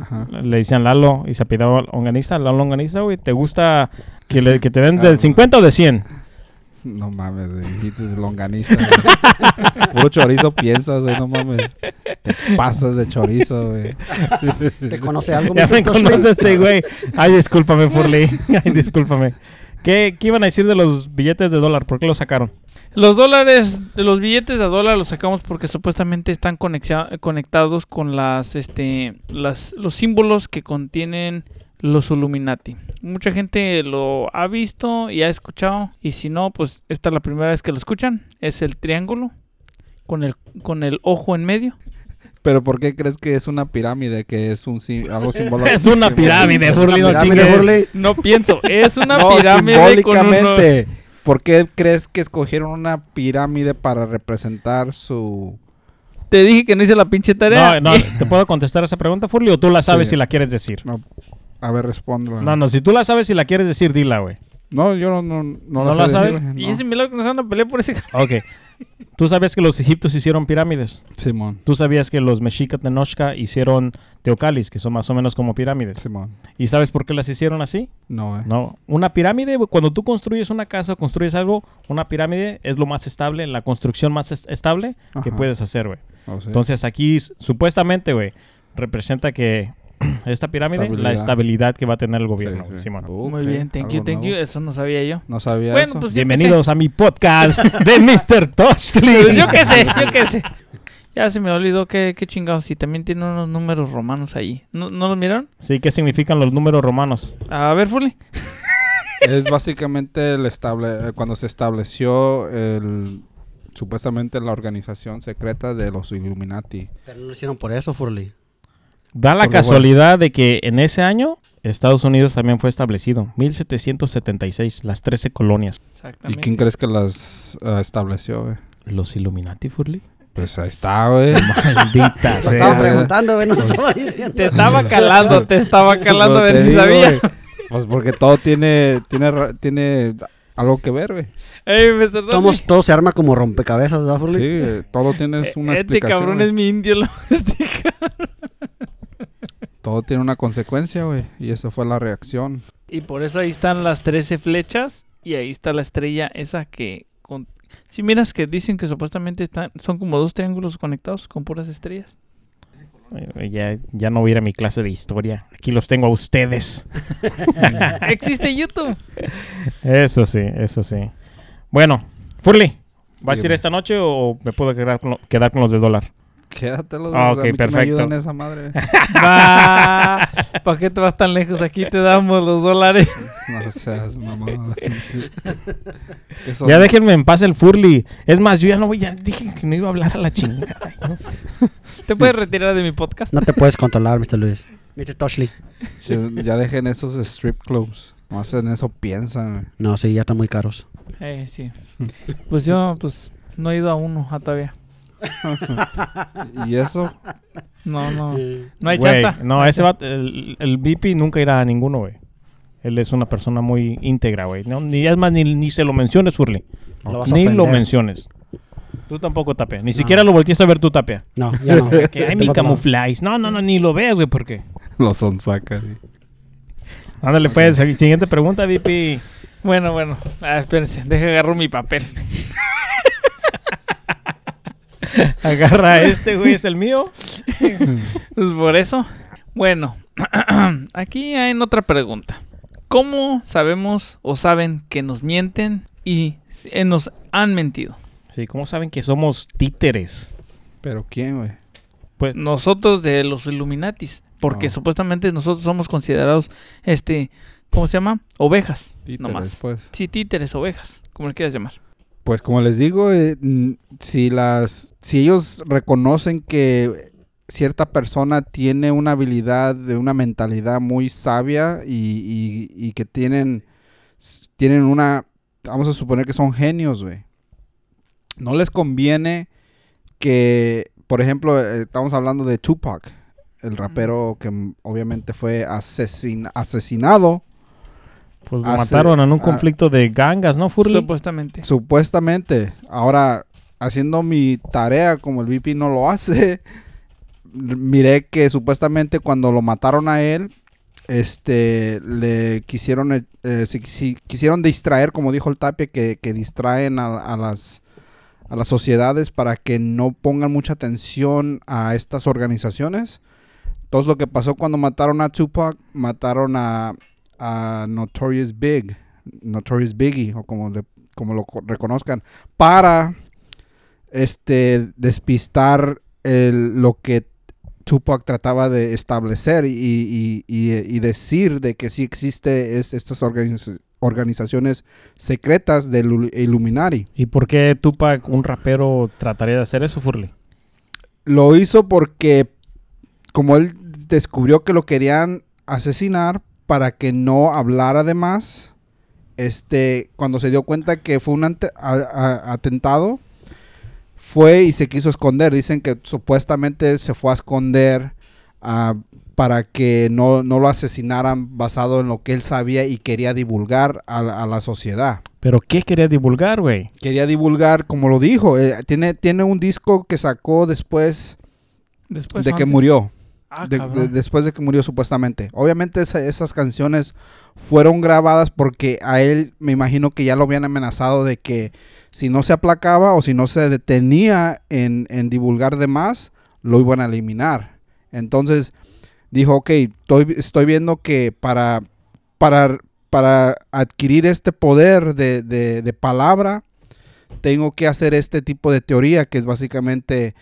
Speaker 2: Ajá.
Speaker 3: Le decían Lalo y se apellidaba Longaniza. Lalo Longaniza, güey. ¿Te gusta que, le, que te den
Speaker 2: Ah,
Speaker 3: de 50 o de 100?
Speaker 2: No mames, güey. Dijiste de longaniza. güey. Puro chorizo piensas, güey. No mames. Te pasas de chorizo, güey.
Speaker 4: ¿Te conoce algo,
Speaker 3: Ya me conoce este güey. Ay, discúlpame, Furley. Ay, discúlpame. ¿Qué, ¿Qué iban a decir de los billetes de dólar? ¿Por qué los sacaron?
Speaker 1: Los dólares, los billetes de dólar los sacamos porque supuestamente están conectados con las, este, las, los símbolos que contienen los Illuminati. Mucha gente lo ha visto y ha escuchado y si no, pues esta es la primera vez que lo escuchan. Es el triángulo con el, con el ojo en medio.
Speaker 2: Pero ¿por qué crees que es una pirámide? Que es un algo simbólico.
Speaker 3: Es una pirámide, Furley, no chingues.
Speaker 1: Pienso, es una
Speaker 2: No,
Speaker 1: pirámide con uno-
Speaker 2: simbólicamente. ¿Por qué crees que escogieron una pirámide para representar su...
Speaker 1: Te dije que no hice la pinche tarea.
Speaker 3: No, no, ¿te puedo contestar esa pregunta, Furley, o tú la sabes
Speaker 2: Sí.
Speaker 3: si la quieres decir?
Speaker 2: No, a ver, respondo.
Speaker 3: No, no, si tú la sabes si la quieres decir, dila, güey.
Speaker 2: No, yo no, no, no,
Speaker 3: ¿No
Speaker 2: la,
Speaker 3: la
Speaker 2: sé
Speaker 3: sabes?
Speaker 1: Y ese milagro que nos van a pelear por ese...
Speaker 3: Ok. Tú sabías que los egipcios hicieron pirámides.
Speaker 2: Simón,
Speaker 3: Tú sabías que los mexicas de Noshka hicieron teocalis, que son más o menos como pirámides.
Speaker 2: Simón.
Speaker 3: ¿Y sabes por qué las hicieron así?
Speaker 2: No, eh.
Speaker 3: No. Una pirámide, güey, cuando tú construyes una casa o construyes algo, una pirámide es lo más estable, la construcción más es- estable que puedes hacer, güey.
Speaker 2: Oh, sí.
Speaker 3: Entonces aquí, supuestamente, güey, representa que esta pirámide, la
Speaker 2: Estabilidad.
Speaker 3: que va a tener el gobierno,
Speaker 2: sí.
Speaker 3: Simón.
Speaker 1: Muy
Speaker 2: Ok,
Speaker 1: bien, thank you, thank you. Eso no sabía yo.
Speaker 2: No sabía
Speaker 1: Bueno,
Speaker 2: eso.
Speaker 1: pues qué.
Speaker 3: Bienvenidos a mi podcast de Mr.
Speaker 1: Pues
Speaker 3: Touchley.
Speaker 1: yo qué sé, yo qué sé. Ya se me olvidó que, qué chingados. Si también tiene unos números romanos ahí. ¿No, ¿no los miraron?
Speaker 3: Sí, ¿qué significan los números romanos?
Speaker 1: A ver, Fully.
Speaker 2: es básicamente el estable, eh, cuando se estableció el supuestamente la organización secreta de los Illuminati.
Speaker 4: Pero no lo hicieron por eso, Furley.
Speaker 3: Da la casualidad de que en ese año Estados Unidos también fue establecido, 1776, las 13 colonias.
Speaker 2: ¿Y
Speaker 1: Exactamente.
Speaker 2: quién crees que las eh, estableció, güey?
Speaker 3: ¿Los Illuminati, Furley?
Speaker 2: Pues ahí está, güey.
Speaker 3: Maldita
Speaker 4: Lo
Speaker 3: sea.
Speaker 4: estaba preguntando, güey, no lo estaba diciendo.
Speaker 1: Te estaba calando, te estaba calando a
Speaker 2: Pues
Speaker 1: ver si
Speaker 2: digo,
Speaker 1: sabía.
Speaker 2: güey. Pues porque todo tiene, tiene, ra- tiene algo que ver, güey.
Speaker 4: Todos- todo se arma como rompecabezas, ¿verdad,
Speaker 2: Sí,
Speaker 4: Furley?
Speaker 2: eh, todo tiene una
Speaker 1: Este
Speaker 2: explicación.
Speaker 1: cabrón
Speaker 2: güey.
Speaker 1: es mi indio. Lo domestica.
Speaker 2: Todo tiene una consecuencia, güey. Y esa fue la reacción.
Speaker 1: y por eso ahí están las 13 flechas. Y ahí está la estrella esa que... Con... Si miras que dicen que supuestamente están, son como dos triángulos conectados con puras estrellas.
Speaker 3: Ya, ya no voy a ir a mi clase de historia. Aquí los tengo a ustedes.
Speaker 1: Existe YouTube.
Speaker 3: Eso sí, eso sí. Bueno, Furley, ¿vas a ir esta noche o me puedo quedar con, lo- quedar con los de dólar?
Speaker 2: Quédatelo,
Speaker 3: Ah, ok,
Speaker 2: a mí que
Speaker 3: perfecto.
Speaker 2: Me ayudan esa madre.
Speaker 1: ¿Para qué te vas tan lejos? Aquí te damos los dólares.
Speaker 2: No seas mamá.
Speaker 3: Ya déjenme en paz el Furley. Es más, yo ya no voy, ya dije que no iba a hablar a la chingada. ¿no?
Speaker 1: Te puedes retirar de mi podcast.
Speaker 4: No te puedes controlar, Mr. Luis. Mr. Toshley.
Speaker 2: Sí, ya dejen esos strip clubs. Más en eso piensan.
Speaker 4: No, sí, ya están muy caros.
Speaker 1: Eh, sí. Pues yo, pues, no he ido a uno ah, todavía.
Speaker 2: Y eso,
Speaker 1: No, no. No hay
Speaker 3: Güey,
Speaker 1: chance.
Speaker 3: No, ese va, el, el VP nunca irá a ninguno, güey. Él es una persona muy íntegra, güey. No, ni es más, ni, ni se lo menciones, Furley.
Speaker 4: Lo vas a
Speaker 3: Ni lo menciones. Tú tampoco, Tapia. Ni siquiera lo volteaste a ver tú, Tapia.
Speaker 4: No, ya no.
Speaker 3: Que hay mi camuflaje. No, no, no, ni lo veas, güey, ¿por qué?
Speaker 2: los son saca. sí.
Speaker 3: Ándale, pues, siguiente pregunta, VP.
Speaker 1: Bueno, bueno. Ah, espérense. Deje agarro mi papel.
Speaker 3: Agarra este, güey, es el mío.
Speaker 1: Pues por eso. Bueno, aquí hay otra pregunta. ¿Cómo sabemos o saben que nos mienten y eh, nos han mentido?
Speaker 3: Sí, ¿cómo saben que somos títeres?
Speaker 2: Pero ¿quién, güey?
Speaker 3: Pues,
Speaker 1: Nosotros de los Illuminatis. Porque
Speaker 2: Ah.
Speaker 1: supuestamente nosotros somos considerados, este, ¿cómo se llama? Ovejas.
Speaker 2: Títeres,
Speaker 1: Nomás.
Speaker 2: pues.
Speaker 1: Sí, títeres, ovejas, como le quieras llamar.
Speaker 2: Pues como les digo, eh, si las, si ellos reconocen que cierta persona tiene una habilidad de una mentalidad muy sabia y, y- y que tienen, tienen una, vamos a suponer que son genios, güey. No les conviene que, por ejemplo, eh, estamos hablando de Tupac, el rapero que mm, obviamente fue asesin- asesinado.
Speaker 3: Pues lo
Speaker 2: Hace-
Speaker 3: mataron en un
Speaker 2: ah.
Speaker 3: conflicto de gangas, ¿no, Furley?
Speaker 1: Supuestamente.
Speaker 2: Supuestamente. Ahora, haciendo mi tarea como el VP no lo hace, miré que supuestamente cuando lo mataron a él, este, le quisieron, eh, eh, si- si- quisieron distraer, como dijo el Tapia, que, que distraen a, a las a las sociedades para que no pongan mucha atención a estas organizaciones. Entonces lo que pasó cuando mataron a Tupac, mataron a, a Notorious Big, Notorious Biggie, o como, le- como lo co- reconozcan, para este despistar el- lo que Tupac trataba de establecer y, y- y- y decir de que sí existe es- estas organiza- organizaciones secretas del Illuminati.
Speaker 3: ¿Y por qué Tupac, un rapero, trataría de hacer eso, Furley?
Speaker 2: Lo hizo porque como él descubrió que lo querían asesinar para que no hablara de más, este, cuando se dio cuenta que fue un ante- a- a- atentado, fue y se quiso esconder. Dicen que supuestamente se fue a esconder ah, para que no, no lo asesinaran basado en lo que él sabía y quería divulgar a, la- a la sociedad.
Speaker 3: ¿Pero qué quería divulgar, güey?
Speaker 2: Quería divulgar, como lo dijo, eh, tiene, tiene un disco que sacó después
Speaker 1: Después
Speaker 2: de que murió.
Speaker 1: Ah,
Speaker 2: de-
Speaker 1: cabrón.
Speaker 2: de- después de que murió supuestamente. Obviamente esa- esas canciones fueron grabadas porque a él me imagino que ya lo habían amenazado de que si no se aplacaba o si no se detenía en, en divulgar de más, lo iban a eliminar. Entonces dijo, ok, estoy, estoy viendo que para, para, para adquirir este poder de, de- de palabra, tengo que hacer este tipo de teoría que es básicamente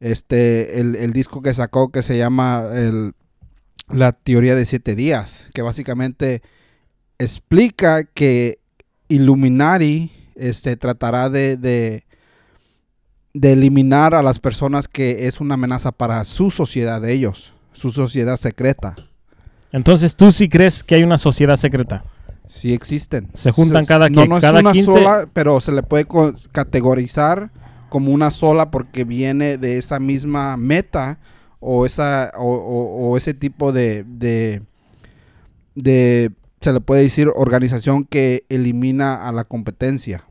Speaker 2: este el, el disco que sacó que se llama el- la teoría de siete días que básicamente explica que Illuminati este tratará de, de de eliminar a las personas que es una amenaza para su sociedad de ellos su sociedad secreta
Speaker 3: Entonces, ¿tú sí crees que hay una sociedad secreta?
Speaker 2: sí existen
Speaker 3: Se juntan cada
Speaker 2: no no es una
Speaker 3: 15
Speaker 2: sola pero se le puede categorizar como una sola porque viene de esa misma meta o esa o, o- o ese tipo de, de de se le puede decir organización que elimina a la competencia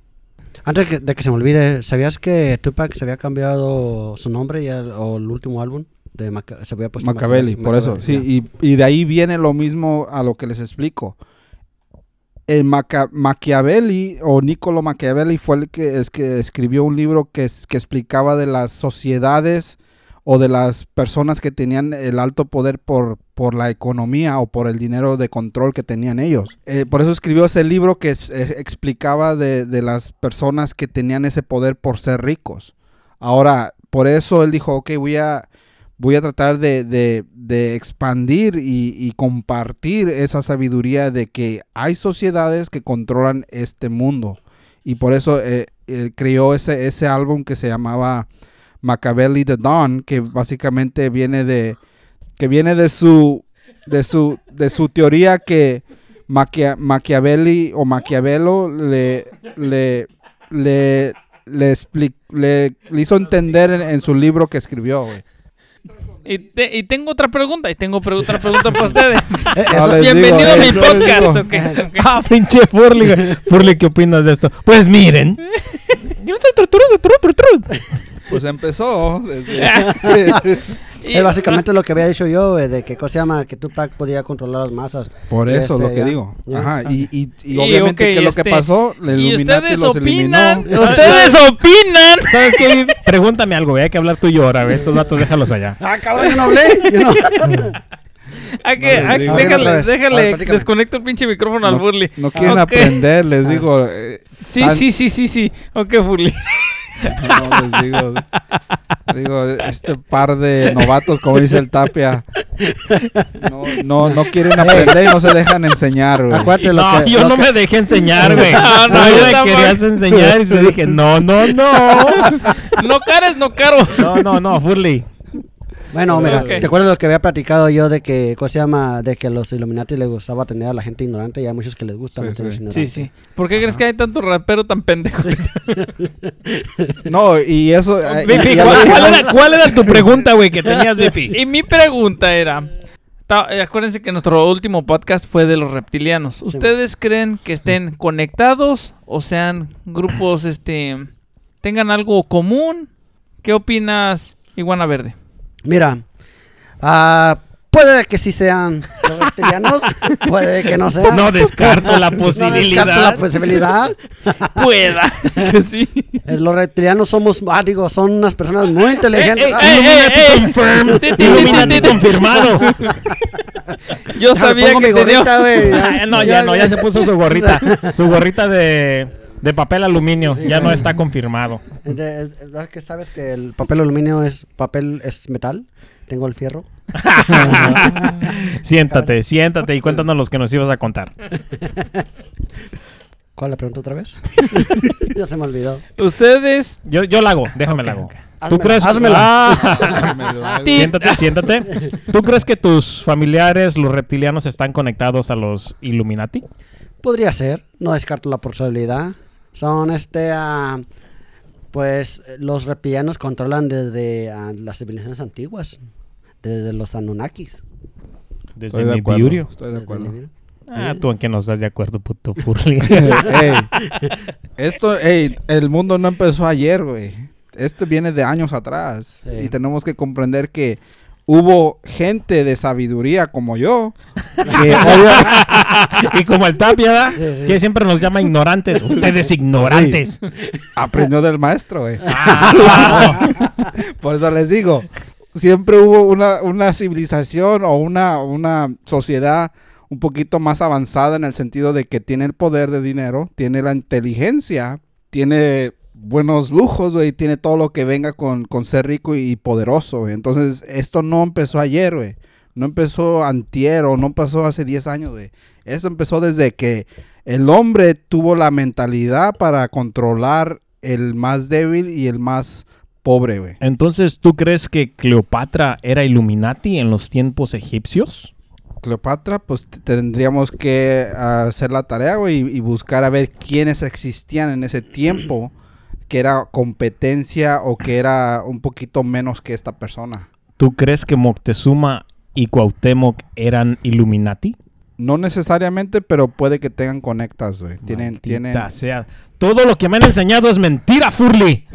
Speaker 4: Antes que- de que se me olvide, ¿sabías que Tupac se había cambiado su nombre ya, o el último álbum? De Maca- se había puesto
Speaker 2: Machiavelli, por eso. Sí, y, y de ahí viene lo mismo a lo que les explico. El Maca- Machiavelli o Niccolo Machiavelli fue el que, es que escribió un libro que, que explicaba de las sociedades o de las personas que tenían el alto poder por, por la economía o por el dinero de control que tenían ellos. Eh, por eso escribió ese libro que es- eh, explicaba de, de las personas que tenían ese poder por ser ricos. Ahora, por eso él dijo, ok, voy a, voy a tratar de, de- de expandir y, y compartir esa sabiduría de que hay sociedades que controlan este mundo. Y por eso eh, creó ese, ese álbum que se llamaba Machiavelli the Dawn, que básicamente viene de, que viene de su, de su, de su teoría que Maquia- Machiavelli o Maquiavelo le, le, le, le, expli- le- hizo entender en, su libro que escribió.
Speaker 1: Y, te- y tengo otra pregunta, y tengo pre- otra pregunta para ustedes.
Speaker 2: No les digo,
Speaker 1: Bienvenido a
Speaker 2: eh,
Speaker 1: mi
Speaker 2: no
Speaker 1: podcast.
Speaker 2: digo.
Speaker 1: ok, ok.
Speaker 3: Ah, pinche Furley. Furley, ¿qué opinas de esto? Pues miren.
Speaker 2: Pues empezó desde...
Speaker 1: Y-
Speaker 4: Es básicamente lo que había dicho yo, eh, de que cosa se llama que Tupac podía controlar las masas.
Speaker 2: Por eso
Speaker 4: Este,
Speaker 2: lo que
Speaker 4: ya,
Speaker 2: digo.
Speaker 4: ya.
Speaker 2: Ajá. Y, y, y
Speaker 1: Y,
Speaker 2: obviamente que lo
Speaker 1: este,
Speaker 2: que pasó,
Speaker 1: y
Speaker 2: Illuminati
Speaker 1: ustedes
Speaker 2: los
Speaker 1: opinan,
Speaker 2: eliminó.
Speaker 1: ustedes opinan.
Speaker 3: ¿Sabes qué? Pregúntame algo. Hay que hablar tú y yo ahora. Estos datos déjalos allá.
Speaker 4: Ah, cabrón, yo no hablé. yo no.
Speaker 1: Hay que,
Speaker 2: No.
Speaker 4: A ver,
Speaker 1: déjale.
Speaker 4: A ver,
Speaker 1: déjale,
Speaker 4: platícame.
Speaker 1: desconecto el pinche micrófono al
Speaker 2: No,
Speaker 1: Burley.
Speaker 2: no quieren aprender, les digo. eh,
Speaker 1: Sí,
Speaker 2: tan-
Speaker 1: sí, sí, sí, sí. Ok, Burley.
Speaker 2: No, les digo. Digo, este par de novatos, como dice el Tapia, no, no, no quieren aprender y no se dejan enseñar, güey.
Speaker 4: Acuérdate lo
Speaker 3: No,
Speaker 4: que,
Speaker 3: yo
Speaker 4: lo
Speaker 3: no
Speaker 4: que-
Speaker 3: me dejé enseñar, güey.
Speaker 1: No, no,
Speaker 3: No,
Speaker 1: yo
Speaker 3: me querías enseñar y te dije, no, no, no.
Speaker 1: No cares, no caro.
Speaker 3: No, no, no, Furley.
Speaker 4: Bueno, mira,
Speaker 1: Ok.
Speaker 4: ¿te acuerdas lo que había platicado yo de que, ¿cómo se llama? De que a los Illuminati les gustaba tener a la gente ignorante y hay muchos que les gusta
Speaker 2: Sí, sí.
Speaker 1: Sí,
Speaker 4: ignorantes.
Speaker 1: sí. ¿Por qué crees que hay tanto rapero tan pendejo?
Speaker 2: No, y eso. eh,
Speaker 3: ¿cuál, era, cuál era tu pregunta, güey, que tenías, VP?
Speaker 1: Y mi pregunta era, eh, acuérdense que nuestro último podcast fue de los reptilianos. ¿Ustedes creen que estén conectados o sean grupos, este, tengan algo común? ¿Qué opinas, Iguana Verde?
Speaker 4: Mira, ah, puede que sí sean los reptilianos, puede que no sean.
Speaker 3: No descarto la
Speaker 4: No
Speaker 3: posibilidad.
Speaker 4: descarto la posibilidad.
Speaker 1: Pueda. sí.
Speaker 4: Eh, Los reptilianos somos, ah, digo, son unas personas muy inteligentes.
Speaker 3: Illuminati confirmado.
Speaker 1: Yo sabía que
Speaker 4: mi gorrita,
Speaker 1: tenía...
Speaker 4: güey, ya.
Speaker 3: Ah, no, ya no, ya se puso su gorrita. Su gorrita de, de papel aluminio.
Speaker 4: Sí,
Speaker 3: ya no está confirmado.
Speaker 4: De- de- ¿verdad que sabes que el papel aluminio es papel es metal? Tengo el fierro.
Speaker 3: siéntate, siéntate y cuéntanos los que nos ibas a contar.
Speaker 4: ¿Cuál la pregunta otra vez? ya se me olvidó.
Speaker 1: Ustedes...
Speaker 3: Yo, yo la hago, déjame
Speaker 1: Ok,
Speaker 3: la hago. ¿Tú
Speaker 4: Házmela,
Speaker 3: crees?
Speaker 4: házmela.
Speaker 3: Ah. Siéntate, siéntate. ¿Tú crees que tus familiares, los reptilianos, están conectados a los Illuminati?
Speaker 4: Podría ser, no descarto la posibilidad. Son este, ah, pues los reptilianos controlan desde ah, las civilizaciones antiguas, desde los Anunnakis.
Speaker 3: Desde
Speaker 2: Estoy de acuerdo. Estoy de acuerdo.
Speaker 3: Ah, tú en que no estás de acuerdo, puto Furley.
Speaker 2: Ey, esto, ey, el mundo no empezó ayer, güey. Esto viene de años atrás.
Speaker 4: Sí.
Speaker 2: Y tenemos que comprender que hubo gente de sabiduría como yo. que
Speaker 3: y como el Tapia, ¿verdad?
Speaker 4: Sí, sí.
Speaker 3: que siempre nos llama ignorantes. Ustedes ignorantes.
Speaker 2: aprendió del maestro, güey.
Speaker 3: Ah,
Speaker 2: Por eso les digo, siempre hubo una, una civilización o una, una sociedad un poquito más avanzada en el sentido de que tiene el poder de dinero, tiene la inteligencia, tiene buenos lujos, güey, tiene todo lo que venga con, con ser rico y poderoso, güey. Entonces, esto no empezó ayer, güey. No empezó antier o no empezó hace 10 años, güey. Esto empezó desde que el hombre tuvo la mentalidad para controlar el más débil y el más pobre, güey.
Speaker 3: Entonces, ¿tú crees que Cleopatra era Illuminati en los tiempos egipcios?
Speaker 2: Cleopatra, pues tendríamos que hacer la tarea, güey, y, y buscar a ver quiénes existían en ese tiempo que era competencia o que era un poquito menos que esta persona.
Speaker 3: ¿Tú crees que Moctezuma y Cuauhtémoc eran Illuminati?
Speaker 2: No necesariamente, pero puede que tengan conectas, güey. Tienen, tienen.
Speaker 3: sea. Todo lo que me han enseñado es mentira, Furley.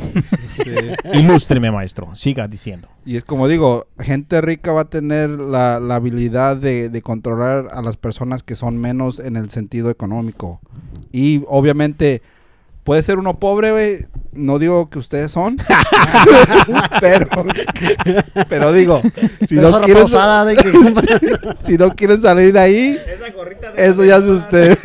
Speaker 3: Ilústreme, maestro. Siga diciendo.
Speaker 2: Y es como digo, gente rica va a tener la, la habilidad de, de controlar a las personas que son menos en el sentido económico. Y obviamente puede ser uno pobre, güey. No digo que ustedes son. pero, pero digo, si
Speaker 4: Pero
Speaker 2: no, quieren,
Speaker 4: que-
Speaker 2: si no quieren salir de ahí, eso ya es de ustedes.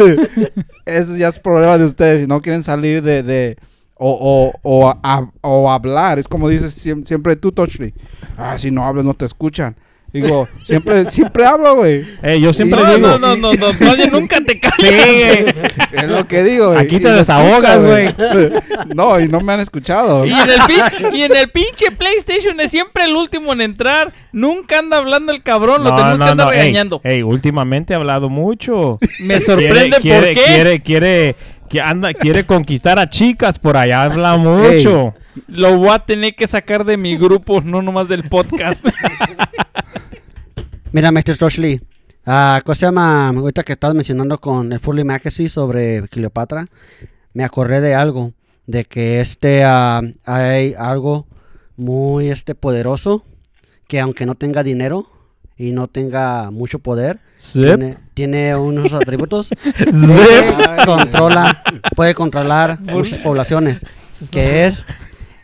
Speaker 2: Eso ya es problema de ustedes. Si no quieren salir de... de o, o, o, a- o hablar. Es como dices siem- siempre tú, Touchley. Ah, si no hablas no te escuchan. Digo, siempre, siempre hablo, güey.
Speaker 3: Eh, yo siempre
Speaker 1: No,
Speaker 3: digo.
Speaker 1: no, no, no, no, no, nunca te callas.
Speaker 3: Sí, güey.
Speaker 2: Es lo que digo, güey.
Speaker 3: Aquí te desahogas,
Speaker 2: escuchan, No, y no me han escuchado.
Speaker 1: Y en, el pin- y en el pinche PlayStation es siempre el último en entrar. Nunca anda hablando el cabrón, lo tenemos que andar regañando.
Speaker 3: ey, últimamente ha hablado mucho.
Speaker 1: Me sorprende
Speaker 3: quiere,
Speaker 1: por
Speaker 3: quiere,
Speaker 1: qué.
Speaker 3: Quiere, quiere, que anda, quiere conquistar a chicas por allá, habla mucho.
Speaker 1: Lo voy a tener que sacar de mi grupo, no nomás del podcast.
Speaker 4: Mira, Mr. Troshley, ah, ¿cómo se llama? Ahorita que estabas mencionando con el Furley Magazine sobre Cleopatra, me acordé de algo, de que este ah, hay algo muy este poderoso, que aunque no tenga dinero y no tenga mucho poder,
Speaker 3: Zip,
Speaker 4: tiene, tiene unos atributos
Speaker 3: zip.
Speaker 4: que controla, puede controlar muchas poblaciones, que es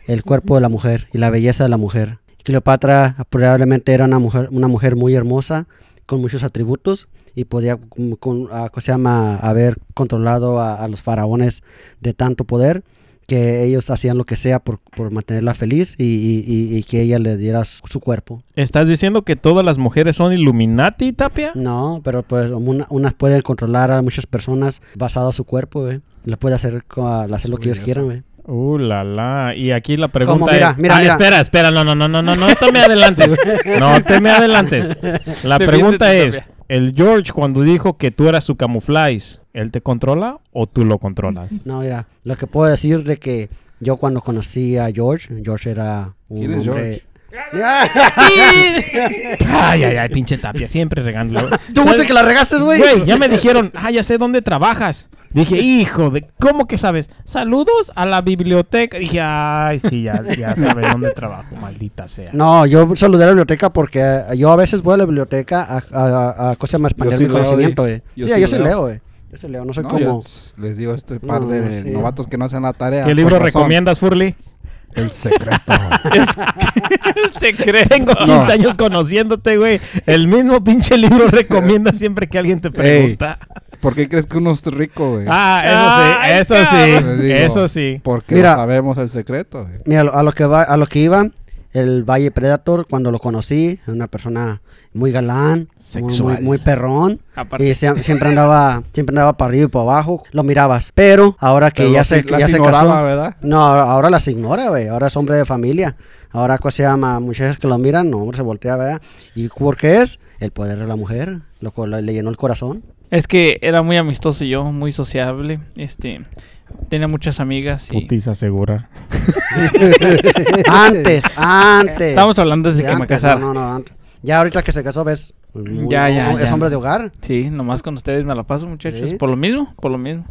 Speaker 4: el cuerpo de la mujer y la belleza de la mujer. Cleopatra probablemente era una mujer, una mujer muy hermosa, con muchos atributos, y podía con- con- ah, ¿cómo se llama? haber controlado a, a los faraones de tanto poder que ellos hacían lo que sea por, por mantenerla feliz y, y- y- y que ella le diera su, su cuerpo.
Speaker 3: ¿Estás diciendo que todas las mujeres son Illuminati, Tapia?
Speaker 4: No, pero pues una- unas pueden controlar a muchas personas basado a su cuerpo, güey. Le puede hacer, hacer lo que ellos quieran, güey.
Speaker 3: Uh, la, la. Y aquí la pregunta
Speaker 4: Mira,
Speaker 3: es...
Speaker 4: mira,
Speaker 3: Ah,
Speaker 4: mira.
Speaker 3: espera, espera. No, no, no, no, no, no te me adelantes. No te me adelantes. La pregunta es... El George, cuando dijo que tú eras su camuflaje, ¿él te controla o tú lo controlas?
Speaker 4: No, mira, lo que puedo decir de que yo cuando conocí a George, George era un
Speaker 2: ¿Quién es
Speaker 4: hombre...
Speaker 3: Ay, ay, ay, pinche Tapia, siempre regándolo.
Speaker 4: ¿Tú fuiste que la regaste, güey?
Speaker 3: Güey, ya me dijeron, ah, ya sé dónde trabajas. Dije, hijo de, ¿cómo que sabes? Saludos a la biblioteca. Dije, ay, sí, ya, ya sabe dónde trabajo, maldita sea.
Speaker 4: No, yo saludé a la biblioteca porque eh, yo a veces voy a la biblioteca a, a, a, a cosas más expandir
Speaker 2: sí
Speaker 4: mi conocimiento, güey.
Speaker 2: Yo
Speaker 4: Sí,
Speaker 2: sí
Speaker 4: yo sí
Speaker 2: leo.
Speaker 4: güey. Yo sí leo, no sé
Speaker 2: No,
Speaker 4: cómo.
Speaker 2: les digo a este par
Speaker 4: No,
Speaker 2: de
Speaker 4: sí.
Speaker 2: novatos que no hacen la tarea.
Speaker 3: ¿Qué libro
Speaker 2: razón.
Speaker 3: recomiendas, Furly?
Speaker 2: El secreto.
Speaker 1: el secreto.
Speaker 3: Tengo 15
Speaker 2: No.
Speaker 3: años conociéndote, güey. El mismo pinche libro recomiendas siempre que alguien te pregunta.
Speaker 2: ¿Por qué crees que uno es rico, güey?
Speaker 3: Ah, eso sí, eso sí,
Speaker 2: digo,
Speaker 3: eso sí.
Speaker 2: Porque
Speaker 4: Mira.
Speaker 2: no sabemos el secreto. güey.
Speaker 4: Mira, a lo- que va, a lo que iba, el Valle Predator, cuando lo conocí, una persona muy galán, muy, muy,
Speaker 3: Sexual.
Speaker 4: muy perrón.
Speaker 1: Aparte.
Speaker 4: Y sie- siempre andaba, siempre andaba para arriba y para abajo, lo mirabas. Pero ahora que
Speaker 2: Pero
Speaker 4: ya se, que ya se
Speaker 2: ignoraba,
Speaker 4: casó,
Speaker 2: ¿verdad?
Speaker 4: no, ahora, ahora las ignora, güey. Ahora es hombre de familia. Ahora, ¿cómo se llama? Muchachas que lo miran, no, hombre, se voltea, ¿verdad? ¿Y por qué es? El poder de la mujer. Lo, co- le llenó el corazón.
Speaker 1: Es que era muy amistoso yo, muy sociable. Este, tenía muchas amigas y
Speaker 3: Putiza segura.
Speaker 4: antes, antes.
Speaker 1: estamos hablando desde
Speaker 4: Sí,
Speaker 1: que me casara.
Speaker 4: No, no, no, antes. Ya ahorita que se casó, ves. muy-
Speaker 1: Ya, ya,
Speaker 4: Es
Speaker 1: ya.
Speaker 4: hombre de hogar.
Speaker 1: Sí, nomás con ustedes me la paso, muchachos.
Speaker 4: Sí.
Speaker 1: Por lo mismo, por lo mismo.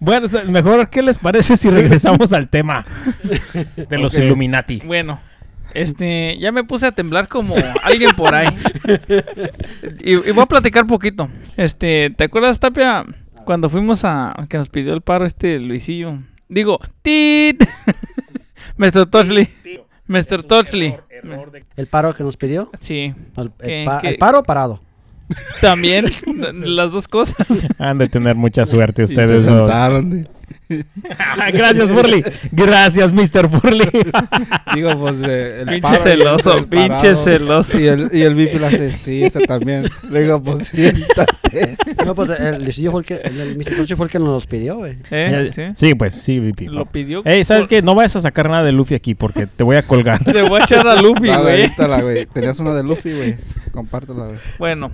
Speaker 3: Bueno, mejor, ¿qué les parece si regresamos al tema de los. Illuminati?
Speaker 1: Bueno, este, ya me puse a temblar como alguien por ahí. Y, y voy a platicar poquito. Este, ¿te acuerdas, Tapia, cuando fuimos a que nos pidió el paro este Luisillo? Digo, tit. Mr. Touchley. Mr. Touchley.
Speaker 4: El paro que nos pidió.
Speaker 1: Sí,
Speaker 4: El, el
Speaker 1: ¿Qué-
Speaker 4: pa- el paro parado.
Speaker 1: también las dos cosas.
Speaker 3: Han de tener mucha suerte
Speaker 2: Y se
Speaker 3: ustedes dos.
Speaker 2: sentaron.
Speaker 3: Gracias, Furly. Gracias, Mr. Furly.
Speaker 2: Digo, pues eh, el
Speaker 1: Pinche
Speaker 2: paro
Speaker 1: celoso,
Speaker 2: el
Speaker 1: pinche
Speaker 2: parado.
Speaker 1: celoso.
Speaker 2: Y el, y el VIP le hace, sí, ese también. Le digo, pues siéntate.
Speaker 4: No, pues el fue el que. El, el Mr. Toche fue el que nos los pidió, güey.
Speaker 1: ¿Eh? ¿Sí?
Speaker 3: Sí, pues sí, VP.
Speaker 1: Lo pidió.
Speaker 3: Ey, ¿sabes
Speaker 1: por-
Speaker 3: qué? No vayas a sacar nada de Luffy aquí porque te voy a colgar.
Speaker 1: Le voy a echar a Luffy, güey.
Speaker 2: güey. Tenías una de Luffy, güey. Compártela, güey.
Speaker 1: Bueno,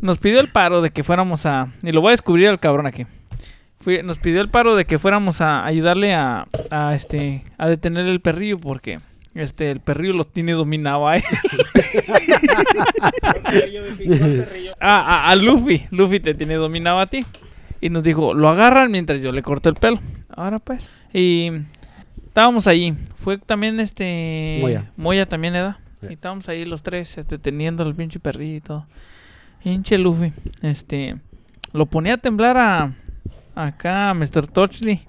Speaker 1: nos pidió el paro de que fuéramos a... Y lo voy a descubrir al cabrón aquí. Fui- nos pidió el paro de que fuéramos a ayudarle a, a, este a detener el perrillo porque este el perrillo lo tiene dominado a él. a, a, a Luffy, Luffy te tiene dominado a ti. Y nos dijo, lo agarran mientras yo le corto el pelo. Ahora pues. Y estábamos allí. Fue también este
Speaker 4: Moya.
Speaker 1: Moya también le da.
Speaker 4: Sí.
Speaker 1: Y estábamos ahí los tres, este, teniendo el pinche perrillo y todo. Pinche Luffy. Este. Lo ponía a temblar a. Acá, Mr. Touchley.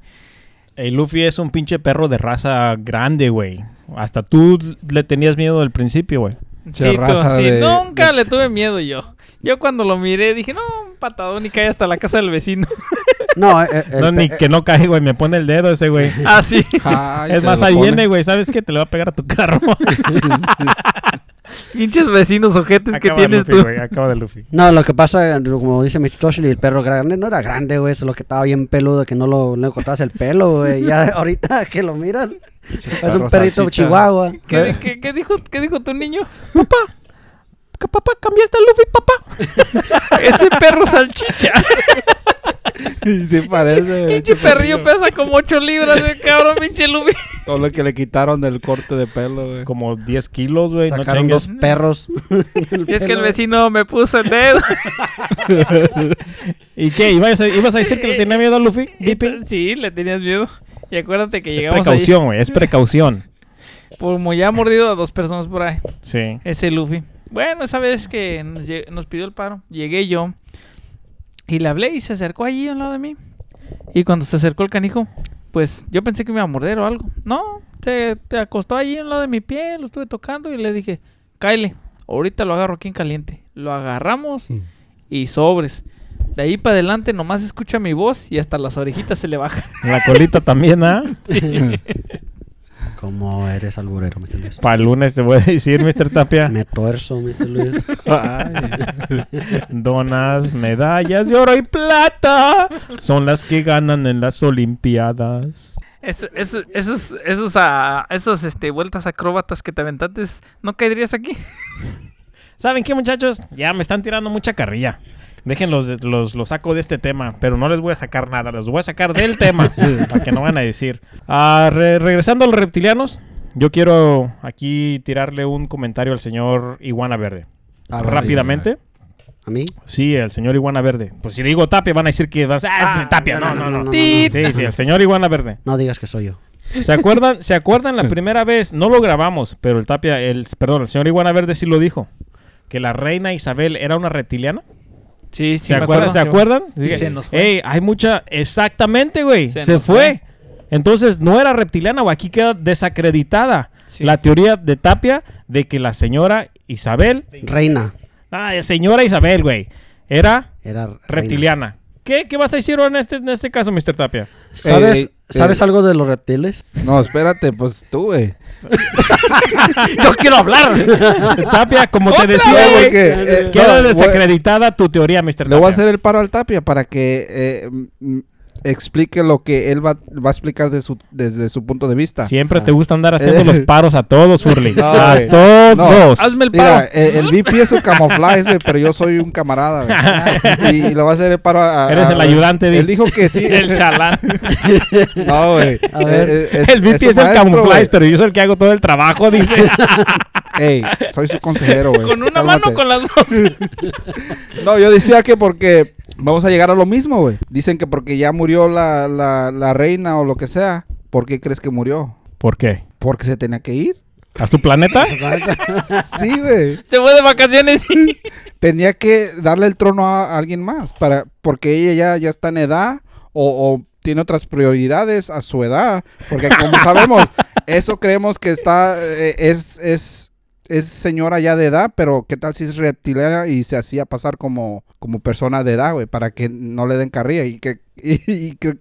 Speaker 3: Ey, Luffy es un pinche perro de raza grande, güey. Hasta tú le tenías miedo al principio, güey.
Speaker 1: Sí, tú, sí,
Speaker 2: de-
Speaker 1: nunca
Speaker 2: de-
Speaker 1: le tuve miedo yo. Yo cuando lo miré dije, no, un patadón y cae hasta la casa del vecino.
Speaker 4: No, el,
Speaker 3: No, ni que no cae, güey. Me pone el dedo ese, güey.
Speaker 1: Así.
Speaker 2: Ay,
Speaker 3: Es más, ahí
Speaker 2: pone.
Speaker 3: viene, güey. ¿Sabes qué? Te le va a pegar a tu carro.
Speaker 1: Pinches vecinos ojetes que
Speaker 3: Acaba de
Speaker 1: tienes
Speaker 3: Luffy,
Speaker 1: tú.
Speaker 3: güey, acaba de Luffy.
Speaker 4: No, lo que pasa, como dice. Toshili, el perro grande no era grande, güey. Solo que estaba bien peludo, que no lo, no le cortabas el pelo, güey. Ya ahorita que lo miras, es un perrito
Speaker 2: salchicha.
Speaker 4: chihuahua.
Speaker 1: ¿Qué, qué- qué dijo, ¿Qué dijo tu niño?
Speaker 3: ¿Qué papá cambiaste a Luffy, papá?
Speaker 1: Ese perro salchicha.
Speaker 2: Y sí parece.
Speaker 1: Pinche perrillo pesa como 8 libras, de cabrón, pinche Luffy.
Speaker 2: Todo lo que le quitaron del corte de pelo, güey.
Speaker 3: Como 10 kilos, güey. No
Speaker 4: Sacaron
Speaker 3: chingues.
Speaker 4: dos perros.
Speaker 1: Y es que el vecino me puso el dedo.
Speaker 3: ¿Y qué? ¿Ibas a, ibas a decir que le tenía miedo a Luffy?
Speaker 1: Sí, le tenías miedo. Y acuérdate que
Speaker 3: Es
Speaker 1: llegamos
Speaker 3: precaución, güey. Es precaución.
Speaker 1: Como ya ha mordido a dos personas por ahí.
Speaker 3: Sí.
Speaker 1: Ese Luffy. Bueno, esa vez que nos pidió el paro, llegué yo y le hablé y se acercó allí al lado de mí. Y cuando se acercó el canijo, pues yo pensé que me iba a morder o algo. No, se, te acostó allí al lado de mi pie, lo estuve tocando y le dije, Kyle, ahorita lo agarro aquí en caliente. Lo agarramos y sobres. De ahí para adelante nomás escucha mi voz y hasta las orejitas se le bajan.
Speaker 3: La colita también, ¿ah?
Speaker 4: Como eres alburero, Mr. Luis.
Speaker 3: Para el lunes te voy a decir, Mr. Tapia.
Speaker 4: Me tuerzo, Mr. Luis.
Speaker 3: Donas, medallas de oro y plata son las que ganan en las Olimpiadas.
Speaker 1: Eso- eso- esos, esos, ah, esos este, vueltas acróbatas que te aventaste, ¿no caerías aquí?
Speaker 3: ¿Saben qué, muchachos? Ya me están tirando mucha carrilla. Déjenlos, los, los saco de este tema, pero no les voy a sacar nada, los voy a sacar del tema, para que no van a decir. Ah, re- regresando a los reptilianos, yo quiero aquí tirarle un comentario al señor Iguana Verde. Rápidamente.
Speaker 4: ¿A mí?
Speaker 3: Sí, el señor Iguana Verde. Pues si digo Tapia, van a decir que vas ah, es Tapia. No, no, no.
Speaker 1: Tit.
Speaker 3: Sí, sí, el señor Iguana Verde.
Speaker 4: No digas que soy yo.
Speaker 3: ¿Se acuerdan, ¿Se acuerdan la primera vez? No lo grabamos, pero el Tapia, el, perdón, el señor Iguana Verde sí lo dijo. Que la reina Isabel era una reptiliana.
Speaker 1: Sí,
Speaker 3: ¿Se, acuerdan? ¿Se acuerdan?
Speaker 1: Sí, se nos fue.
Speaker 3: Ey, hay mucha. Exactamente, güey. Se, fue. Entonces no era reptiliana, o aquí queda desacreditada
Speaker 1: Sí.
Speaker 3: la teoría de Tapia de que la señora Isabel.
Speaker 4: Reina.
Speaker 3: Ah, señora Isabel, güey. Era
Speaker 4: Era
Speaker 3: reptiliana. ¿Qué, ¿Qué vas a decir en este, en este caso, Mr. Tapia?
Speaker 4: ¿Sabes,
Speaker 2: Eh, eh,
Speaker 4: ¿sabes
Speaker 2: eh.
Speaker 4: algo de los reptiles?
Speaker 2: No, espérate, pues tú, güey.
Speaker 4: ¡Yo quiero hablar!
Speaker 3: Tapia, como te
Speaker 1: ¡Otra
Speaker 3: decía, güey.
Speaker 2: Eh,
Speaker 3: Queda
Speaker 2: no,
Speaker 3: desacreditada tu teoría, Mr. Tapia.
Speaker 2: Le voy a hacer el paro al Tapia para que eh, explique lo que él va, va a explicar de su, desde su punto de vista.
Speaker 3: Siempre te gusta andar haciendo los paros a todos.
Speaker 2: No,
Speaker 3: a todos.
Speaker 1: Hazme el
Speaker 2: Mira,
Speaker 1: paro.
Speaker 2: eh, el VP es un camuflaje, güey, pero yo soy un camarada, güey. Y, y le va a hacer el paro a... a-
Speaker 3: Eres el ayudante.
Speaker 2: Él dijo que sí.
Speaker 1: El chalán.
Speaker 2: No, güey.
Speaker 4: A ver.
Speaker 2: Eh, eh,
Speaker 3: el VP
Speaker 2: su
Speaker 3: es, el
Speaker 2: maestro,
Speaker 3: camuflaje, pero yo soy el que hago todo el trabajo, dice.
Speaker 2: Ey, soy su consejero, güey.
Speaker 1: con una
Speaker 2: Cálmate.
Speaker 1: mano con las dos.
Speaker 2: No, yo decía que porque vamos a llegar a lo mismo, güey. Dicen que porque ya murió la, la, la reina o lo que sea. ¿Por qué crees que murió?
Speaker 3: ¿Por qué?
Speaker 2: Porque se tenía que ir.
Speaker 3: ¿A su planeta?
Speaker 2: Sí, güey.
Speaker 1: Se fue de vacaciones.
Speaker 2: Tenía que darle el trono a alguien más. Para, porque ella ya, ya está en edad o, o tiene otras prioridades a su edad. Porque como sabemos, eso creemos que está, eh, es, es, es señora ya de edad, pero ¿qué tal si es reptiliana y se hacía pasar como, como persona de edad, güey? Para que no le den carrilla. ¿Y, que, y, y que-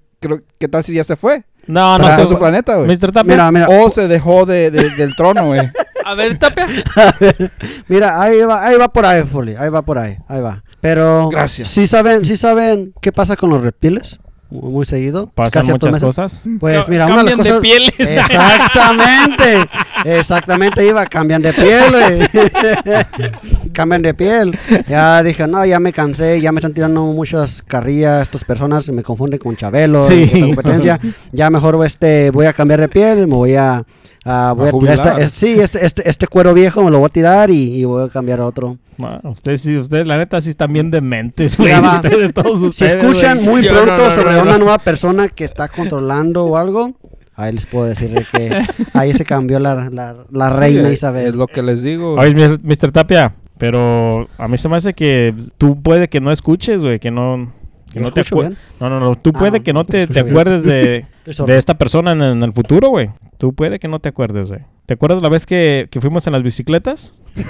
Speaker 2: qué tal si ya se fue?
Speaker 3: No, no
Speaker 2: Para
Speaker 3: sé.
Speaker 2: su planeta, güey.
Speaker 3: Mr. Tapia.
Speaker 4: Mira, mira.
Speaker 2: O se dejó de, de- del trono, güey.
Speaker 1: A ver, Tapia.
Speaker 4: Mira, ahí va, ahí va por ahí, Foley. Ahí va por ahí. Ahí va. Pero.
Speaker 2: Gracias.
Speaker 4: ¿Sí saben, sí saben qué pasa con los reptiles? Muy, muy seguido.
Speaker 3: Pasan muchas cosas.
Speaker 4: Pues
Speaker 1: Ca-
Speaker 4: mira, una de las
Speaker 1: cambian de
Speaker 4: cosas.
Speaker 1: pieles.
Speaker 4: Exactamente. Exactamente, iba, cambian de piel, cambian de piel. Ya dije, no, ya me cansé, ya me están tirando muchas carrillas estas personas, me confunden con Chabelo,
Speaker 3: Sí.
Speaker 4: competencia. Ya mejor este, voy a cambiar de piel, me voy a... a- voy
Speaker 2: A
Speaker 4: a tirar esta- sí, este, este, este cuero viejo me lo voy a tirar y, y voy a cambiar a otro.
Speaker 3: Ma, Ustedes sí, ustedes la neta sí están bien dementes, güey.
Speaker 4: Mira, va.
Speaker 3: Ustedes, todos
Speaker 4: Si escuchan
Speaker 3: güey.
Speaker 4: muy
Speaker 1: Yo,
Speaker 4: pronto
Speaker 1: no, no,
Speaker 4: sobre
Speaker 1: no,
Speaker 4: una
Speaker 1: no.
Speaker 4: nueva persona que está controlando o algo, ahí les puedo decir de que ahí se cambió la, la, la reina
Speaker 2: Sí,
Speaker 4: Isabel.
Speaker 2: Es lo que les digo.
Speaker 3: Oye, Mr. Mr. Tapia, pero a mí se me hace que tú puede que no escuches, güey, que no... Que
Speaker 4: ¿Yo
Speaker 3: no te
Speaker 4: bien?
Speaker 3: No, no, no. Tú
Speaker 4: Ah,
Speaker 3: puede que no te, te acuerdes de. de esta persona en, en el futuro, güey. Tú puede que no te acuerdes, güey. ¿Te acuerdas la vez que, que fuimos en las bicicletas?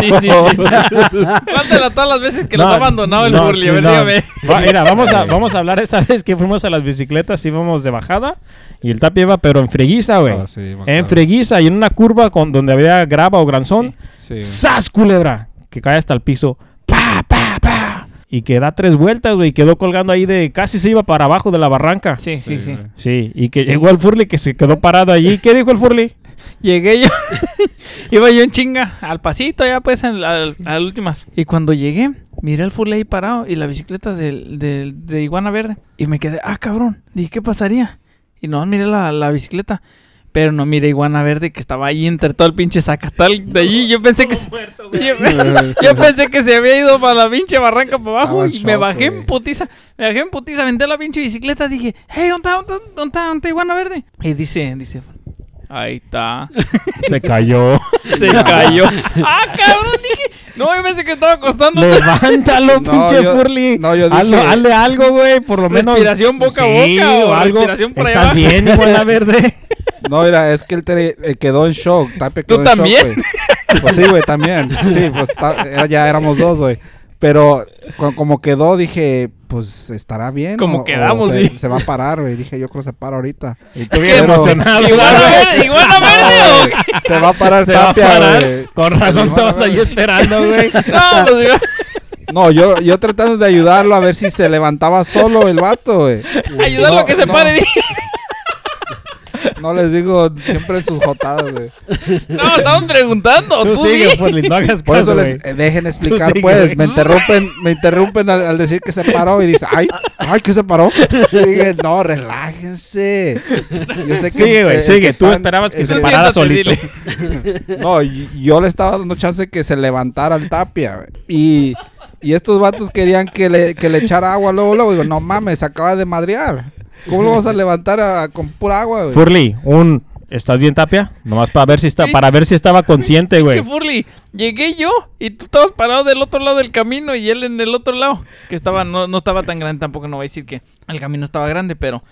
Speaker 1: Sí, sí, sí. Cuéntala todas las veces que los ha abandonado el
Speaker 3: no,
Speaker 1: Burly.
Speaker 3: sí,
Speaker 1: a ver,
Speaker 3: no.
Speaker 1: dígame.
Speaker 3: Va, mira, vamos a, vamos a hablar esa vez que fuimos a las bicicletas, íbamos de bajada y el Tapia iba, pero en freguiza, güey.
Speaker 2: Ah, sí,
Speaker 3: en freguiza y en una curva con, donde había grava o granzón.
Speaker 2: Sí.
Speaker 3: ¡Sas, culebra! Que cae hasta el piso. Y que da tres vueltas, güey. y Quedó colgando ahí de... Casi se iba para abajo de la barranca.
Speaker 1: Sí, sí, sí.
Speaker 3: Sí, y que llegó el Furley que se quedó parado allí. ¿Qué dijo el Furley?
Speaker 1: Llegué yo, iba yo en chinga, al pasito ya pues, en la- al- a las últimas. Y cuando llegué, miré el Furley ahí parado y la bicicleta del, del- de Iguana Verde. Y me quedé, ah, cabrón, dije, ¿qué pasaría? Y no, miré la, la bicicleta. Pero no miré Iguana Verde que estaba ahí entre todo el pinche zacatal de allí. Yo pensé que... se- yo, yo pensé que se había ido para la pinche barranca para abajo
Speaker 2: Estaba
Speaker 1: y me bajé en putiza. Me bajé en putiza, aventé la pinche bicicleta. Dije, hey, ¿dónde está, dónde está, dónde está, dónde está Iguana Verde? Y dice, dice, ahí está.
Speaker 3: Se cayó.
Speaker 1: Se cayó. ¡Ah, cabrón! Dije. No, yo pensé que estaba acostando.
Speaker 3: Levántalo,
Speaker 2: No,
Speaker 3: pinche
Speaker 2: yo-
Speaker 3: Furley.
Speaker 2: no, yo
Speaker 3: Hazlo-
Speaker 2: dije-
Speaker 3: hazle algo, güey, por lo menos.
Speaker 1: Respiración boca a boca o
Speaker 3: o algo.
Speaker 1: respiración por ahí
Speaker 3: ¿Estás
Speaker 1: abajo?
Speaker 3: bien, Iguana Verde?
Speaker 2: No, mira, es que él te- eh, quedó en shock. Tapia
Speaker 1: ¿Tú
Speaker 2: quedó en
Speaker 1: también?
Speaker 2: shock, güey. Pues sí, güey, también. Sí, pues ta- ya éramos dos, güey. Pero como quedó, dije, pues estará bien.
Speaker 1: Como
Speaker 2: o- o
Speaker 1: quedamos,
Speaker 2: se, va a parar, güey. Dije, yo creo que se para ahorita.
Speaker 3: Y tú bien
Speaker 2: Pero-
Speaker 3: emocionado.
Speaker 1: ¿Iguana
Speaker 3: güey.
Speaker 1: verde? ¿Iguana verde o qué?
Speaker 2: Se va a parar
Speaker 3: Se va a
Speaker 2: Tapia,
Speaker 3: parar.
Speaker 2: güey.
Speaker 3: Con razón todos ahí esperando, güey.
Speaker 1: No, pues digo,
Speaker 2: No, yo, yo tratando de ayudarlo a ver si se levantaba solo el vato, güey.
Speaker 1: ayudarlo a que se
Speaker 2: no.
Speaker 1: pare.
Speaker 2: No les digo siempre en sus jotadas, güey.
Speaker 1: No, estaban preguntando.
Speaker 3: Tú
Speaker 1: Tú,
Speaker 3: sigue. Furley, no hagas
Speaker 2: Por eso
Speaker 3: caso,
Speaker 2: les eh, dejen explicar,
Speaker 3: sigue,
Speaker 2: pues. Me interrumpen, me interrumpen al, al decir que se paró y dice, ay, ay, que se paró. Y dije, no, relájense. Yo sé que
Speaker 3: Sigue, güey,
Speaker 2: eh,
Speaker 3: sigue.
Speaker 2: que
Speaker 3: Tú
Speaker 2: pan-
Speaker 3: esperabas que se parara solito.
Speaker 1: dile.
Speaker 2: No, yo le estaba dando chance que se levantara el tapia, güey. Y, y estos vatos querían que le, que le echara agua luego, luego. Digo, no mames, se acaba de madrear. ¿Cómo lo vas a levantar a- con pura agua, güey?
Speaker 3: Furley, un ¿estás bien, Tapia? Nomás para ver si está, para ver si estaba consciente, güey.
Speaker 1: Furly, llegué yo y tú estabas parado del otro lado del camino y él en el otro lado. Que estaba, no, no estaba tan grande, tampoco no voy a decir que el camino estaba grande, pero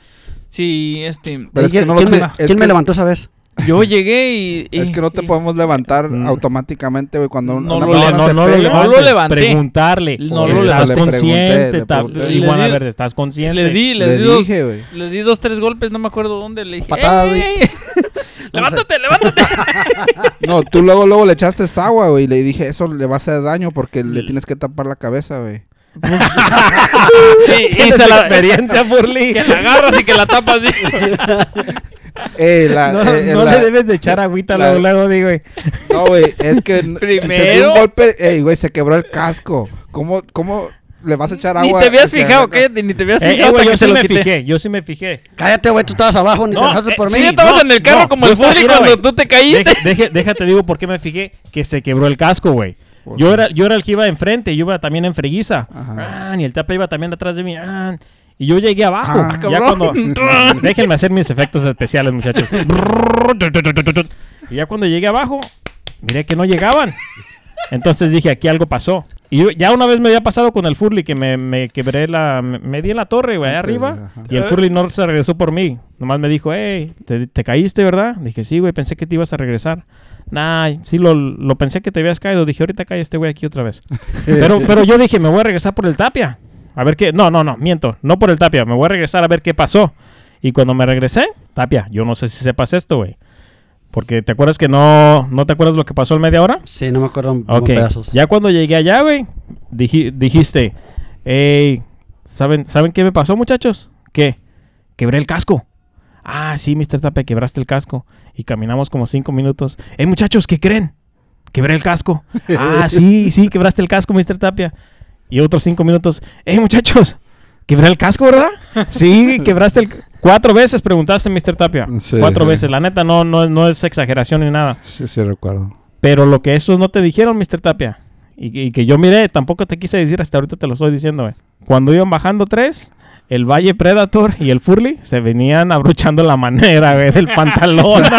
Speaker 1: sí, este.
Speaker 2: Pero es que
Speaker 4: ¿Quién,
Speaker 2: no lo
Speaker 4: quién
Speaker 2: te-
Speaker 4: me,
Speaker 2: es
Speaker 4: quién me
Speaker 2: que-
Speaker 4: levantó esa vez?
Speaker 1: Yo llegué y. y-
Speaker 2: Es que no te
Speaker 1: y-
Speaker 2: podemos levantar
Speaker 3: Mm.
Speaker 2: automáticamente, güey, cuando
Speaker 1: No
Speaker 2: una
Speaker 1: lo le-
Speaker 2: se
Speaker 3: no, no lo
Speaker 2: pega.
Speaker 1: No lo
Speaker 3: levantes,
Speaker 1: levanté.
Speaker 3: Preguntarle.
Speaker 1: No
Speaker 2: lo
Speaker 3: ¿Estás
Speaker 2: levanté. Le
Speaker 3: consciente?
Speaker 2: le.
Speaker 3: Iguana
Speaker 1: Le
Speaker 3: Verde, ¿estás consciente?
Speaker 1: Le di,
Speaker 2: Le
Speaker 1: les di, dos,
Speaker 2: dije, güey.
Speaker 1: les di dos, tres golpes, no me acuerdo dónde. Le dije,
Speaker 4: Patada,
Speaker 1: "Ey,
Speaker 4: güey.
Speaker 1: ey, ey". levántate, levántate.
Speaker 2: No, tú luego, luego le echaste agua, güey, y le dije, eso le va a hacer daño porque le tienes que tapar la cabeza, güey.
Speaker 1: Sí,
Speaker 3: ¿Tienes
Speaker 1: se la,
Speaker 3: experiencia, Furley?
Speaker 1: que la agarras y que la tapas. Sí.
Speaker 2: Eh, la-
Speaker 3: No,
Speaker 2: eh,
Speaker 3: no
Speaker 2: la-
Speaker 3: le debes de echar agüita
Speaker 2: la-
Speaker 3: luego, luego, digo, güey.
Speaker 2: No, güey, es que si se dio
Speaker 1: Primero-
Speaker 2: un golpe, ey, güey, se quebró el casco. ¿Cómo, cómo le vas a echar
Speaker 1: Ni
Speaker 2: agua?
Speaker 1: te habías fijado, ¿qué? Ni te habías
Speaker 3: Eh,
Speaker 1: fijado.
Speaker 3: eh, güey, yo sí
Speaker 1: se lo
Speaker 3: me
Speaker 1: quité.
Speaker 3: fijé, yo sí me fijé.
Speaker 4: Cállate, güey, tú estabas abajo, ni
Speaker 3: No,
Speaker 4: te dejaste
Speaker 3: eh,
Speaker 4: por
Speaker 1: Sí,
Speaker 4: mí.
Speaker 1: estabas
Speaker 3: no,
Speaker 1: en el carro
Speaker 3: no,
Speaker 1: como el
Speaker 3: mira,
Speaker 1: cuando
Speaker 3: güey.
Speaker 1: tú te caíste.
Speaker 3: Deje- deje- déjate digo por qué me fijé que se quebró el casco, güey.
Speaker 2: ¿Por
Speaker 3: Yo era, yo era el que iba enfrente, yo iba también en freguiza.
Speaker 2: Ajá.
Speaker 3: Ah, y el tapa iba también atrás de mí. ah, y yo llegué abajo.
Speaker 2: Ah,
Speaker 3: ya cuando. Déjenme hacer mis efectos especiales, muchachos. y ya cuando llegué abajo, miré que no llegaban. Entonces dije, aquí algo pasó. Y yo- ya una vez me había pasado con el Furly que me, me quebré la. Me, me di en la torre, güey, allá arriba.
Speaker 2: ajá.
Speaker 3: Y el Furly no se regresó por mí. Nomás me dijo, hey, ¿te, te caíste, verdad? Dije, sí, güey, pensé que te ibas a regresar. Nah, sí, lo, lo pensé que te habías caído. Dije, ahorita cae este güey aquí otra vez. pero, pero yo dije, me voy a regresar por el tapia. A ver qué. No, no, no, miento. No por el tapia. Me voy a regresar a ver qué pasó. Y cuando me regresé, tapia, yo no sé si sepas esto, güey. Porque te acuerdas que no. ¿No te acuerdas lo que pasó en media hora?
Speaker 4: Sí, no me acuerdo
Speaker 3: Ok.
Speaker 4: pedazos.
Speaker 3: Ya cuando llegué allá, güey, diji- dijiste, hey, ¿saben, ¿saben qué me pasó, muchachos? ¿Qué? Quebré el casco. Ah, sí, Mr. Tapia, quebraste el casco. Y caminamos como cinco minutos. Hey, muchachos, ¿qué creen? Quebré el casco. Ah, sí, sí, quebraste el casco, Mr. Tapia. Y otros cinco minutos. Hey, muchachos, quebré el casco, ¿verdad? Sí, quebraste el... Cuatro veces preguntaste, Mr. Tapia.
Speaker 2: Sí,
Speaker 3: Cuatro
Speaker 2: sí.
Speaker 3: veces. La neta, no, no, no es exageración ni nada.
Speaker 2: Sí, sí, recuerdo.
Speaker 3: Pero lo que estos no te dijeron, Mr. Tapia, y, que- y que yo miré, tampoco te quise decir, hasta ahorita te lo estoy diciendo, güey. Cuando iban bajando tres, el Valle Predator y el Furly se venían abrochando la manera, güey, del pantalón.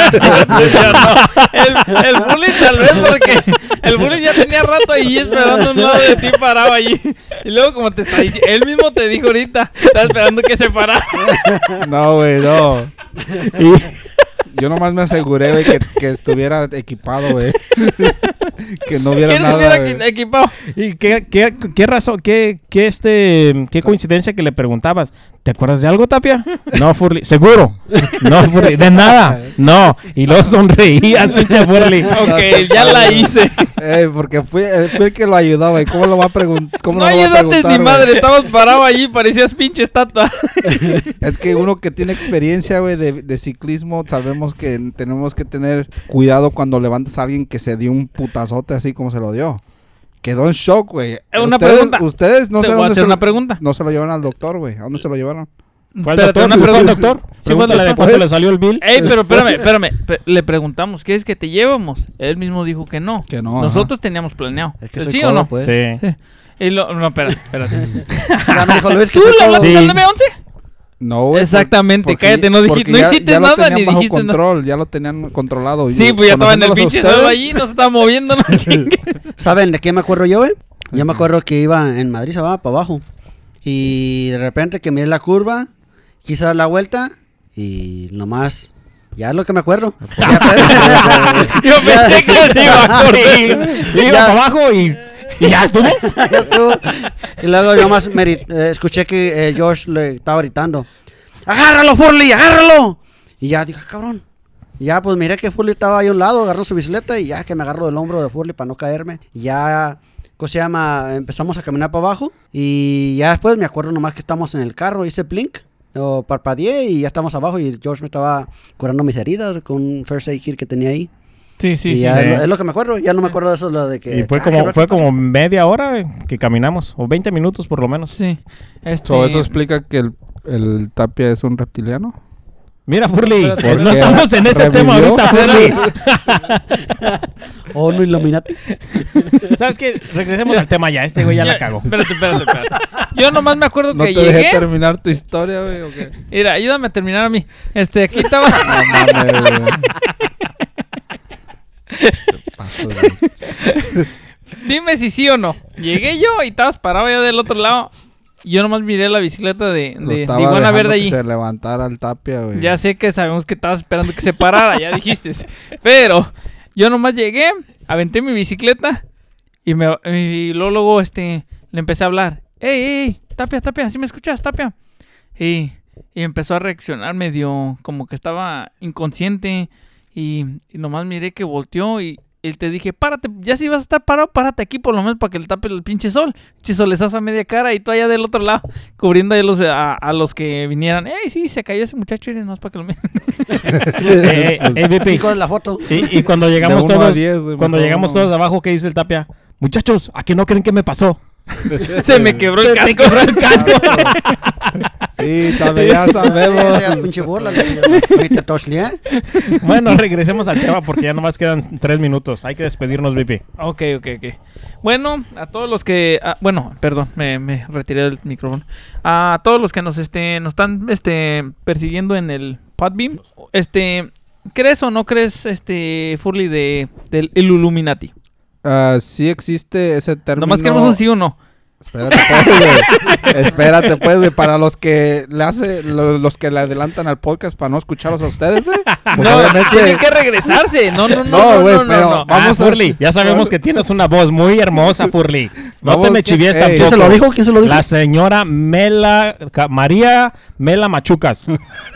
Speaker 1: El, el bully tal vez porque el bully ya tenía rato ahí esperando a un lado de ti parado allí. Y luego como te está diciendo, él mismo te dijo ahorita, estaba esperando que se parara.
Speaker 2: No, güey, no.
Speaker 3: y,
Speaker 2: Yo nomás me aseguré, güey, que, que estuviera equipado, güey. que no hubiera
Speaker 1: ¿Quién
Speaker 2: nada. güey.
Speaker 1: equi- equipado?
Speaker 3: ¿Y qué, qué, qué razón, qué, qué, este, qué coincidencia que le preguntabas? ¿Te acuerdas de algo, Tapia? No, Furly. ¿Seguro? No, Furly. ¿De nada? No. Y luego sonreías, pinche Furly.
Speaker 1: Ok, ya la hice.
Speaker 2: Eh, porque fue, eh, fue el que lo ayudó, güey. ¿Cómo lo va a preguntar? ¿Cómo
Speaker 1: No
Speaker 2: lo va a
Speaker 1: ayudaste
Speaker 2: preguntar,
Speaker 1: ni madre, estabas parado allí, parecías pinche estatua.
Speaker 2: Es que uno que tiene experiencia, güey, de, de ciclismo, sabemos que tenemos que tener cuidado cuando levantas a alguien que se dio un putazote así como se lo dio. Quedó en shock, güey.
Speaker 1: Una
Speaker 2: ustedes,
Speaker 1: pregunta.
Speaker 2: Ustedes no sé dónde
Speaker 1: hacer
Speaker 2: se
Speaker 1: una
Speaker 2: lo-
Speaker 1: pregunta.
Speaker 2: No se lo llevaron al doctor, güey. ¿A dónde se lo llevaron?
Speaker 3: ¿Fue al doctor?
Speaker 1: una
Speaker 3: ¿Sí fue al
Speaker 1: pregunta.
Speaker 3: doctor?
Speaker 1: Sí, fue al
Speaker 3: Pregúntale de cuánto
Speaker 2: Pues-
Speaker 3: le salió el bill.
Speaker 1: Ey, pero espérame, espérame. Le preguntamos, ¿quieres que te llevamos? Él mismo dijo que no.
Speaker 2: Que no,
Speaker 1: Nosotros teníamos planeado.
Speaker 4: Es que soy
Speaker 1: ¿Sí
Speaker 4: codo,
Speaker 1: o no?
Speaker 4: pues.
Speaker 3: Sí.
Speaker 1: Y lo- no, espérate, espérate.
Speaker 4: Dijo Luis
Speaker 1: ¿Tú le hablaste al 911?
Speaker 2: No, güey.
Speaker 1: Exactamente,
Speaker 2: porque-
Speaker 1: cállate, no dijiste- no
Speaker 2: ya-
Speaker 1: hiciste
Speaker 2: ya
Speaker 1: nada ni
Speaker 2: bajo
Speaker 1: dijiste nada.
Speaker 2: control, ya lo tenían controlado. Y
Speaker 1: Sí, pues ya estaba en el pinche suelo allí, no se estaba moviendo, no.
Speaker 4: ¿Saben de qué me acuerdo yo, güey? Yo me acuerdo que iba en Madrid, se va para abajo. Y de repente que miré la curva, quise dar la vuelta y nomás... Ya es lo que me acuerdo.
Speaker 1: Yo pensé que se iba a correr.
Speaker 3: Iba para abajo y, y ya estuvo.
Speaker 4: ya estuvo. Y luego yo más eh, escuché que eh, George le estaba gritando, agárralo, Furley, agárralo. Y ya dije, "Ah, cabrón. Ya pues miré que Furley estaba ahí a un lado, agarró su bicicleta y ya que me agarro del hombro de Furley para no caerme. Y ya, ¿cómo se llama? Empezamos a caminar para abajo y ya después me acuerdo nomás que estamos en el carro, hice blink. O parpadeé y ya estamos abajo y George me estaba curando mis heridas con un first aid kit que tenía ahí.
Speaker 1: Sí, sí,
Speaker 4: y
Speaker 1: sí.
Speaker 4: ya
Speaker 3: sí.
Speaker 4: Es, lo, es lo que me acuerdo, ya no me acuerdo de eso, lo de que...
Speaker 3: Y fue
Speaker 4: ah,
Speaker 3: como, fue como media hora que caminamos, o 20 minutos por lo menos.
Speaker 1: Sí. Este,
Speaker 2: So, ¿Eso explica que el, el Tapia es un reptiliano?
Speaker 3: Mira, Furly,
Speaker 1: Espérate,
Speaker 3: no estamos en ese tema ahorita, Furly.
Speaker 4: ¿O no Illuminati?
Speaker 3: ¿Sabes qué? Regresemos al tema ya. Este güey ya la cagó.
Speaker 1: Espérate, espérate, espérate. Yo nomás me acuerdo
Speaker 2: ¿No
Speaker 1: que
Speaker 2: te dejé terminar tu historia, güey? ¿o qué?
Speaker 1: Mira, ayúdame a terminar a mí. Este, aquí estaba.
Speaker 2: No mames, güey. Te pasas, güey.
Speaker 1: Dime si sí o no. Llegué yo y estabas parado allá del otro lado. Y Yo nomás miré la bicicleta de,
Speaker 2: Lo
Speaker 1: de, de
Speaker 2: estaba dejando
Speaker 1: Verde
Speaker 2: que
Speaker 1: allí.
Speaker 2: se levantara el Tapia, güey.
Speaker 1: Ya sé que sabemos que estabas esperando que se parara, ya dijiste. Pero yo nomás llegué, aventé mi bicicleta y, me, y luego, luego, este, le empecé a hablar. ¡Ey, ey, ey! Tapia, Tapia! ¿Sí me escuchas, Tapia? Y, y empezó a reaccionar medio como que estaba inconsciente y, y nomás miré que volteó y, y te dije, párate, ya si vas a estar parado, párate aquí por lo menos para que le tape el pinche sol. Pinche solezazo a media cara y tú allá del otro lado, cubriendo ahí los, a, a los que vinieran. ¡Ey, sí, se cayó ese muchacho! Y no es para que lo miren.
Speaker 3: Eh, eh, eh, VP.
Speaker 4: Sí, con la foto.
Speaker 3: Y, y cuando llegamos
Speaker 2: a
Speaker 3: todos,
Speaker 2: diez,
Speaker 3: cuando llegamos
Speaker 2: uno.
Speaker 3: todos abajo, ¿qué dice el Tapia? Muchachos, ¿a que no creen que me pasó?
Speaker 1: se me quebró el
Speaker 3: Se
Speaker 1: casco.
Speaker 3: quebró el casco.
Speaker 2: Sí, también ya sabemos.
Speaker 4: Esa pinche burla. le dije, "Ahorita toshlea".
Speaker 3: bueno, regresemos al tema porque ya nomás quedan tres minutos. Hay que despedirnos, VP.
Speaker 1: Ok, ok, ok. Bueno, a todos los que... ah, bueno, perdón, me, me retiré del micrófono. A todos los que nos, este, nos están este, persiguiendo en el Podbeam, este, ¿crees o no crees, este, Furly, de, del el Illuminati?
Speaker 2: Ah, sí existe ese término.
Speaker 1: Nomás queremos un sí o no.
Speaker 2: Espérate, pues, güey. Espérate, pues, güey. Para los que le hace, lo- los que le adelantan al podcast para no escucharlos a ustedes, güey. Pues
Speaker 1: no,
Speaker 2: obviamente.
Speaker 1: tienen que regresarse. No, no, no,
Speaker 2: No,
Speaker 1: no,
Speaker 2: güey,
Speaker 1: no, no,
Speaker 2: pero
Speaker 1: no.
Speaker 2: vamos
Speaker 3: Ah,
Speaker 2: a-
Speaker 3: Furly, ya sabemos que tienes una voz muy hermosa, Furly. No
Speaker 2: Vamos,
Speaker 3: te me chivies
Speaker 2: ey.
Speaker 3: tampoco.
Speaker 4: ¿Quién se lo dijo? ¿Quién se lo dijo?
Speaker 3: La señora Mela, Ca- María Mela Machucas.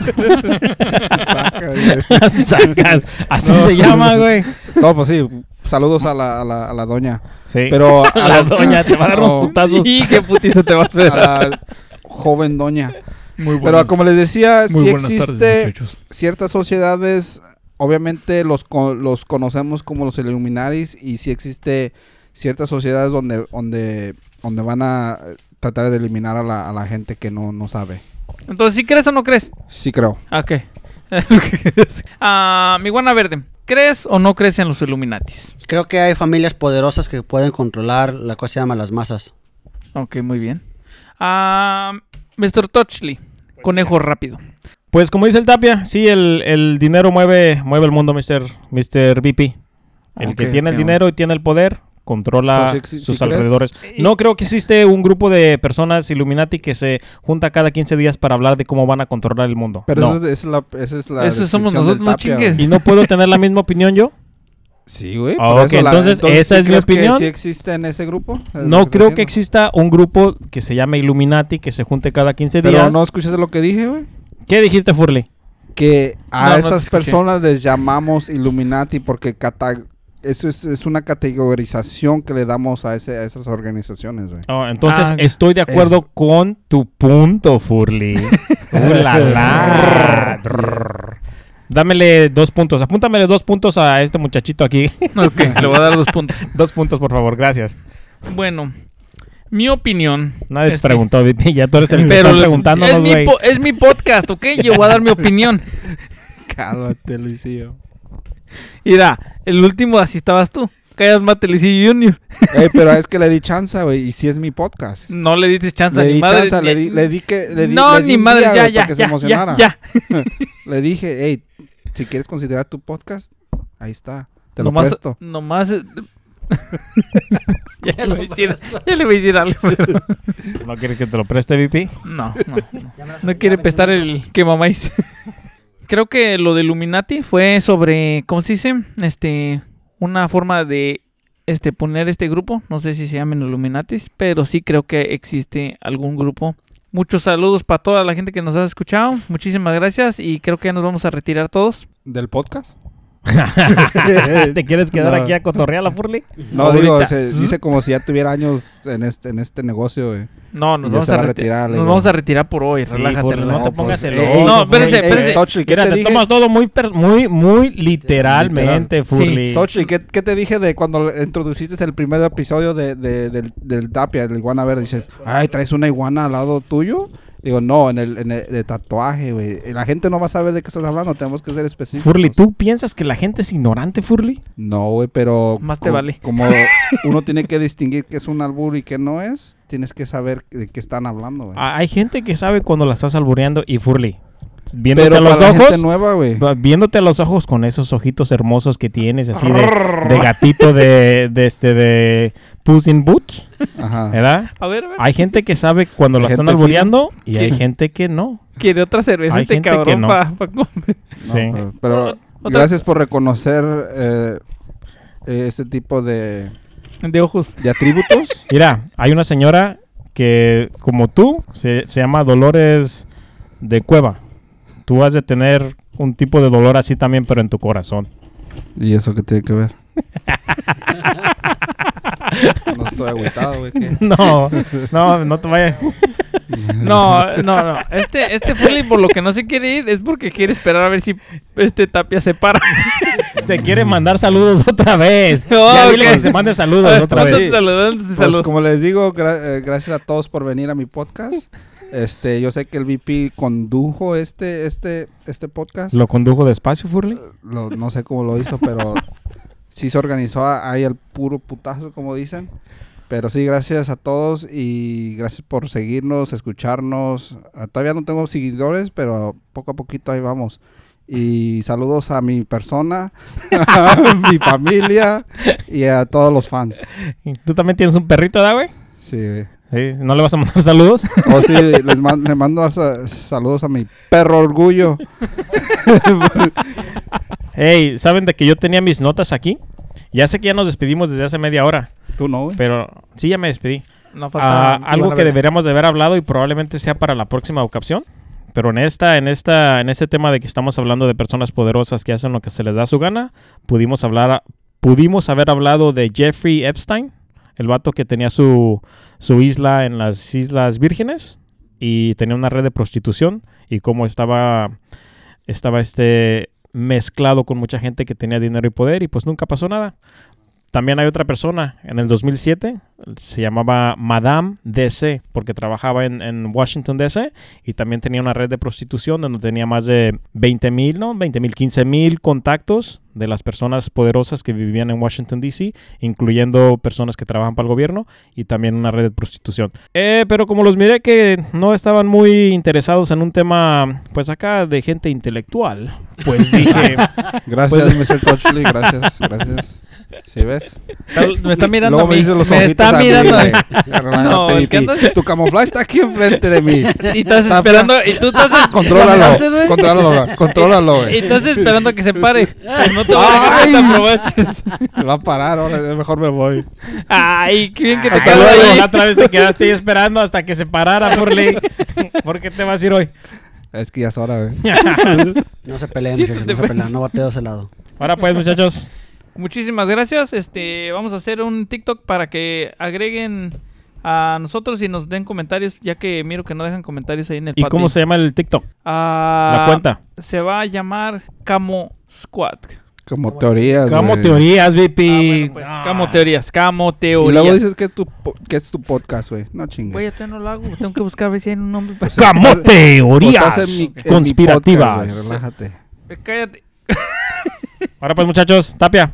Speaker 2: Saca, güey.
Speaker 3: Sacas. Así
Speaker 2: No.
Speaker 3: se llama, güey.
Speaker 2: No, pues sí. Saludos a la, a la, a la doña.
Speaker 3: Sí.
Speaker 2: Pero a
Speaker 3: la doña te va a dar
Speaker 2: No,
Speaker 3: unos putazos.
Speaker 1: Y qué putiza te vas a
Speaker 2: a
Speaker 1: hacer.
Speaker 2: la joven doña.
Speaker 1: Muy
Speaker 2: Pero como les decía, sí
Speaker 1: buenas tardes,
Speaker 2: existe ciertas sociedades, obviamente los, los conocemos como los Illuminaris y sí existe ciertas sociedades donde, donde, donde van a tratar de eliminar a la, a la gente que no, no sabe.
Speaker 1: Entonces, ¿sí crees o no crees?
Speaker 2: Sí creo.
Speaker 1: Ah, Ok. Ah, mi guana verde. ¿Crees o no crees en los Illuminatis?
Speaker 4: Creo que hay familias poderosas que pueden controlar la cosa que se llama las masas.
Speaker 1: Ok, muy bien. Ah, Mr. Touchley. Conejo rápido.
Speaker 3: Pues como dice el Tapia, sí, el, el dinero mueve, mueve el mundo, Mr. Mr. VP. El que tiene el dinero y tiene el poder, controla
Speaker 2: sí-
Speaker 3: sus
Speaker 2: sí crees.
Speaker 3: alrededores. No creo que existe un grupo de personas Illuminati que se junta cada 15 días para hablar de cómo van a controlar el mundo.
Speaker 2: Pero
Speaker 3: No.
Speaker 2: esa, es, la, esa es la
Speaker 1: Eso somos nosotros, no chingues.
Speaker 3: ¿Y no puedo tener la misma opinión yo?
Speaker 2: Sí, güey.
Speaker 3: Ah,
Speaker 2: la-
Speaker 3: entonces, esa es mi
Speaker 2: crees que
Speaker 3: opinión.
Speaker 2: sí existe en ese grupo? Es
Speaker 3: No creo que exista un grupo que se llame Illuminati que se junte cada 15
Speaker 2: Pero
Speaker 3: días.
Speaker 2: no escuchaste lo que dije, güey.
Speaker 3: ¿Qué dijiste, Furley?
Speaker 2: Que a
Speaker 1: No,
Speaker 2: esas personas les llamamos Illuminati porque cata- eso es, es una categorización que le damos a, ese, a esas organizaciones, güey.
Speaker 3: Oh, entonces
Speaker 1: Ah,
Speaker 3: estoy de acuerdo
Speaker 2: es-
Speaker 3: con tu punto, Furley. Uh, la. Dámele dos puntos. Apúntamele dos puntos a este muchachito aquí.
Speaker 1: Ok, le voy a dar dos puntos.
Speaker 3: dos puntos, por favor. Gracias.
Speaker 1: Bueno, mi opinión.
Speaker 3: Nadie te
Speaker 1: este,
Speaker 3: preguntó, VP. Ya tú eres el que
Speaker 1: Pero
Speaker 3: está
Speaker 1: le-
Speaker 3: preguntándonos,
Speaker 1: es, mi es mi podcast, ¿ok? Yo voy a dar mi opinión.
Speaker 2: Cálmate, Luisillo.
Speaker 1: Mira, el último así estabas tú. Callas Mate Luisillo Junior.
Speaker 2: Ey, pero es que le di chance, güey, y si es mi podcast.
Speaker 1: No le diste chance
Speaker 2: Le
Speaker 1: ni
Speaker 2: di
Speaker 1: madre.
Speaker 2: chance, le di, le di que... Le di,
Speaker 1: no,
Speaker 2: le di
Speaker 1: ni madre,
Speaker 2: día,
Speaker 1: ya,
Speaker 2: güey,
Speaker 1: ya,
Speaker 2: para que se
Speaker 1: ya,
Speaker 2: emocionara.
Speaker 1: ya,
Speaker 2: Le dije, hey, si quieres considerar tu podcast, ahí está. Te lo presto.
Speaker 1: Nomás. ya, le voy a decir, ya le voy a decir algo. pero-
Speaker 3: ¿No quieres que te lo preste, VP?
Speaker 1: No, no, no. No quiere pestar el quemamaíz. Creo que lo de Illuminati fue sobre, ¿cómo se dice? Este, una forma de este poner este grupo. No sé si se llaman Illuminatis, pero sí creo que existe algún grupo. Muchos saludos para toda la gente que nos ha escuchado. Muchísimas gracias y creo que ya nos vamos a retirar todos.
Speaker 2: ¿Del podcast?
Speaker 3: ¿Te quieres quedar
Speaker 2: No.
Speaker 3: aquí a cotorrear la Furley?
Speaker 2: No, digo, se dice como si ya tuviera años en este, en este negocio, güey.
Speaker 1: No, nos vamos a,
Speaker 2: retirar,
Speaker 1: Nos vamos a retirar por hoy.
Speaker 3: Sí,
Speaker 1: relájate,
Speaker 3: Furley, no te pongas
Speaker 2: pues, ey,
Speaker 1: No, espérense, espérense.
Speaker 2: Tochi, ¿qué
Speaker 3: Mira,
Speaker 2: te
Speaker 3: tomas todo muy, per- muy, muy literalmente, Furley.
Speaker 2: Tochi, ¿qué, qué te dije de cuando introduciste el primer episodio de, de- del, del Tapia, del iguana verde? Dices, ay, ¿traes una iguana al lado tuyo? Digo, no, en el, en el de tatuaje, güey. La gente no va a saber de qué estás hablando, tenemos que ser específicos.
Speaker 3: Furley, ¿tú piensas que la gente es ignorante, Furley?
Speaker 2: No, güey, pero...
Speaker 1: Más te vale.
Speaker 2: Como uno tiene que distinguir qué es un albur y qué no es, tienes que saber de qué están hablando, güey.
Speaker 3: Ah, Hay gente que sabe cuando la estás albureando y Furley, viéndote
Speaker 2: Pero
Speaker 3: a los
Speaker 2: para la gente
Speaker 3: ojos,
Speaker 2: nueva, güey.
Speaker 3: viéndote a los ojos con esos ojitos hermosos que tienes, así de, de gatito de, de este de Puss in Boots,
Speaker 2: Ajá.
Speaker 3: ¿verdad?
Speaker 1: A ver, a ver.
Speaker 3: Hay gente que sabe cuando la están
Speaker 2: gente
Speaker 3: albureando y hay gente que no.
Speaker 1: Quiere otra cerveza
Speaker 3: Hay
Speaker 1: este
Speaker 3: gente que
Speaker 1: cabrón
Speaker 3: no.
Speaker 1: pa- pa comer.
Speaker 2: No,
Speaker 3: Sí.
Speaker 2: pero, pero gracias por reconocer eh, eh, este tipo de,
Speaker 1: De ojos.
Speaker 2: de atributos.
Speaker 3: Mira, hay una señora que, como tú, se, se llama Dolores de Cueva. Tú has de tener un tipo de dolor así también, pero en tu corazón.
Speaker 2: ¿Y eso qué tiene que ver? no estoy agüitado, güey.
Speaker 3: No, no, no te vayas.
Speaker 1: No, no, no. Este, este Furley por lo que no se quiere ir es porque quiere esperar a ver si este Tapia se para.
Speaker 3: Se quiere mandar saludos otra vez.
Speaker 1: Oh,
Speaker 3: ya dile que se mande saludos
Speaker 1: A ver,
Speaker 3: otra
Speaker 1: ¿cuántos
Speaker 3: vez.
Speaker 2: Pues
Speaker 1: saludos?
Speaker 2: como les digo, gra- eh, gracias a todos por venir a mi podcast. Este, yo sé que el VP condujo este, este, este podcast.
Speaker 3: ¿Lo condujo despacio, Furley?
Speaker 2: Lo- no sé cómo lo hizo, pero sí se organizó ahí al puro putazo, como dicen. Pero sí, gracias a todos y gracias por seguirnos, escucharnos. Ah, todavía no tengo seguidores, pero poco a poquito ahí vamos. Y saludos a mi persona, a mi familia y a todos los fans.
Speaker 3: ¿Y ¿Tú también tienes un perrito, da, güey?
Speaker 2: Sí, güey.
Speaker 3: Sí, ¿no le vas a mandar saludos?
Speaker 2: O sí, les man- le mando sa- saludos a mi perro orgullo.
Speaker 3: Hey, ¿saben de que yo tenía mis notas aquí? Ya sé que ya nos despedimos desde hace media hora,
Speaker 2: Tú no, güey.
Speaker 3: pero sí ya me despedí.
Speaker 1: No
Speaker 3: Ah,
Speaker 1: falta
Speaker 3: algo que deberíamos de haber hablado y probablemente sea para la próxima ocasión. Pero en esta, en esta, en este tema de que estamos hablando de personas poderosas que hacen lo que se les da su gana, pudimos hablar, pudimos haber hablado de Jeffrey Epstein, el vato que tenía su, su isla en las Islas Vírgenes y tenía una red de prostitución y cómo estaba, estaba este mezclado con mucha gente que tenía dinero y poder y pues nunca pasó nada. También hay otra persona en el 2007, se llamaba Madame DC, porque trabajaba en, en Washington DC y también tenía una red de prostitución donde tenía más de 20 mil, ¿no? 20 mil, 15 mil contactos de las personas poderosas que vivían en Washington DC, incluyendo personas que trabajan para el gobierno y también una red de prostitución. Eh, pero como los miré que no estaban muy interesados en un tema, pues acá de gente intelectual, pues dije...
Speaker 2: Gracias, Mr. Touchley. Gracias, gracias. ¿Sí ves?
Speaker 1: Me está mirando
Speaker 2: Luego
Speaker 1: a
Speaker 2: me
Speaker 1: mí.
Speaker 2: dice los
Speaker 1: me
Speaker 2: ojitos
Speaker 1: está
Speaker 2: a
Speaker 1: mirando mí. No, el
Speaker 2: mi
Speaker 1: que
Speaker 2: pi.
Speaker 1: anda-
Speaker 2: Tu camuflaje está aquí enfrente de mí.
Speaker 1: Y estás
Speaker 2: Está-
Speaker 1: esperando, y tú estás,
Speaker 2: Contrólalo, contrólalo, contrólalo,
Speaker 1: y estás esperando que se pare. Pues no te voy a dejar que te aproveches.
Speaker 2: Se va a parar, ahora mejor me voy.
Speaker 1: Ay, qué bien que te
Speaker 3: Hasta
Speaker 1: quedó
Speaker 3: luego.
Speaker 1: ahí.
Speaker 3: La otra vez te quedaste ahí esperando hasta que se parara, Furley. ¿Por qué te vas a ir hoy?
Speaker 2: Es que ya es hora, güey.
Speaker 4: No se peleen,
Speaker 1: Siéntate,
Speaker 4: muchachos, no se peleen, no bateo de ese lado.
Speaker 3: Ahora pues, muchachos.
Speaker 1: Muchísimas gracias. Este, vamos a hacer un TikTok para que agreguen a nosotros y nos den comentarios, ya que miro que no dejan comentarios ahí en el
Speaker 3: ¿Y
Speaker 1: patio.
Speaker 3: cómo se llama el TikTok?
Speaker 1: Ah,
Speaker 3: La cuenta.
Speaker 1: Se va a llamar Camo Squad.
Speaker 2: Como teorías,
Speaker 3: Como
Speaker 2: güey.
Speaker 3: teorías, VP.
Speaker 1: Ah, bueno, pues,
Speaker 3: Ah.
Speaker 1: Camo Teorías, Camo
Speaker 2: Y
Speaker 1: Teorías.
Speaker 2: luego dices que es tu, po- que es tu podcast, güey. No chingues.
Speaker 1: Güey, ya todavía no lo hago. Tengo que buscar a ver si hay un nombre para
Speaker 2: Pues,
Speaker 3: Como
Speaker 2: estás-
Speaker 3: teorías
Speaker 2: Estás en mi- en mi
Speaker 3: conspirativas.
Speaker 2: podcast, güey, Relájate.
Speaker 1: Cállate.
Speaker 3: Ahora pues, muchachos. Tapia.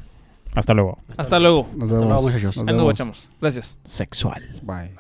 Speaker 3: Hasta luego.
Speaker 1: Hasta luego.
Speaker 2: Nos
Speaker 4: luego,
Speaker 2: vemos.
Speaker 4: muchachos.
Speaker 2: Nos
Speaker 1: Ahí nos
Speaker 2: vemos.
Speaker 1: Gracias.
Speaker 3: Sexual.
Speaker 2: Bye.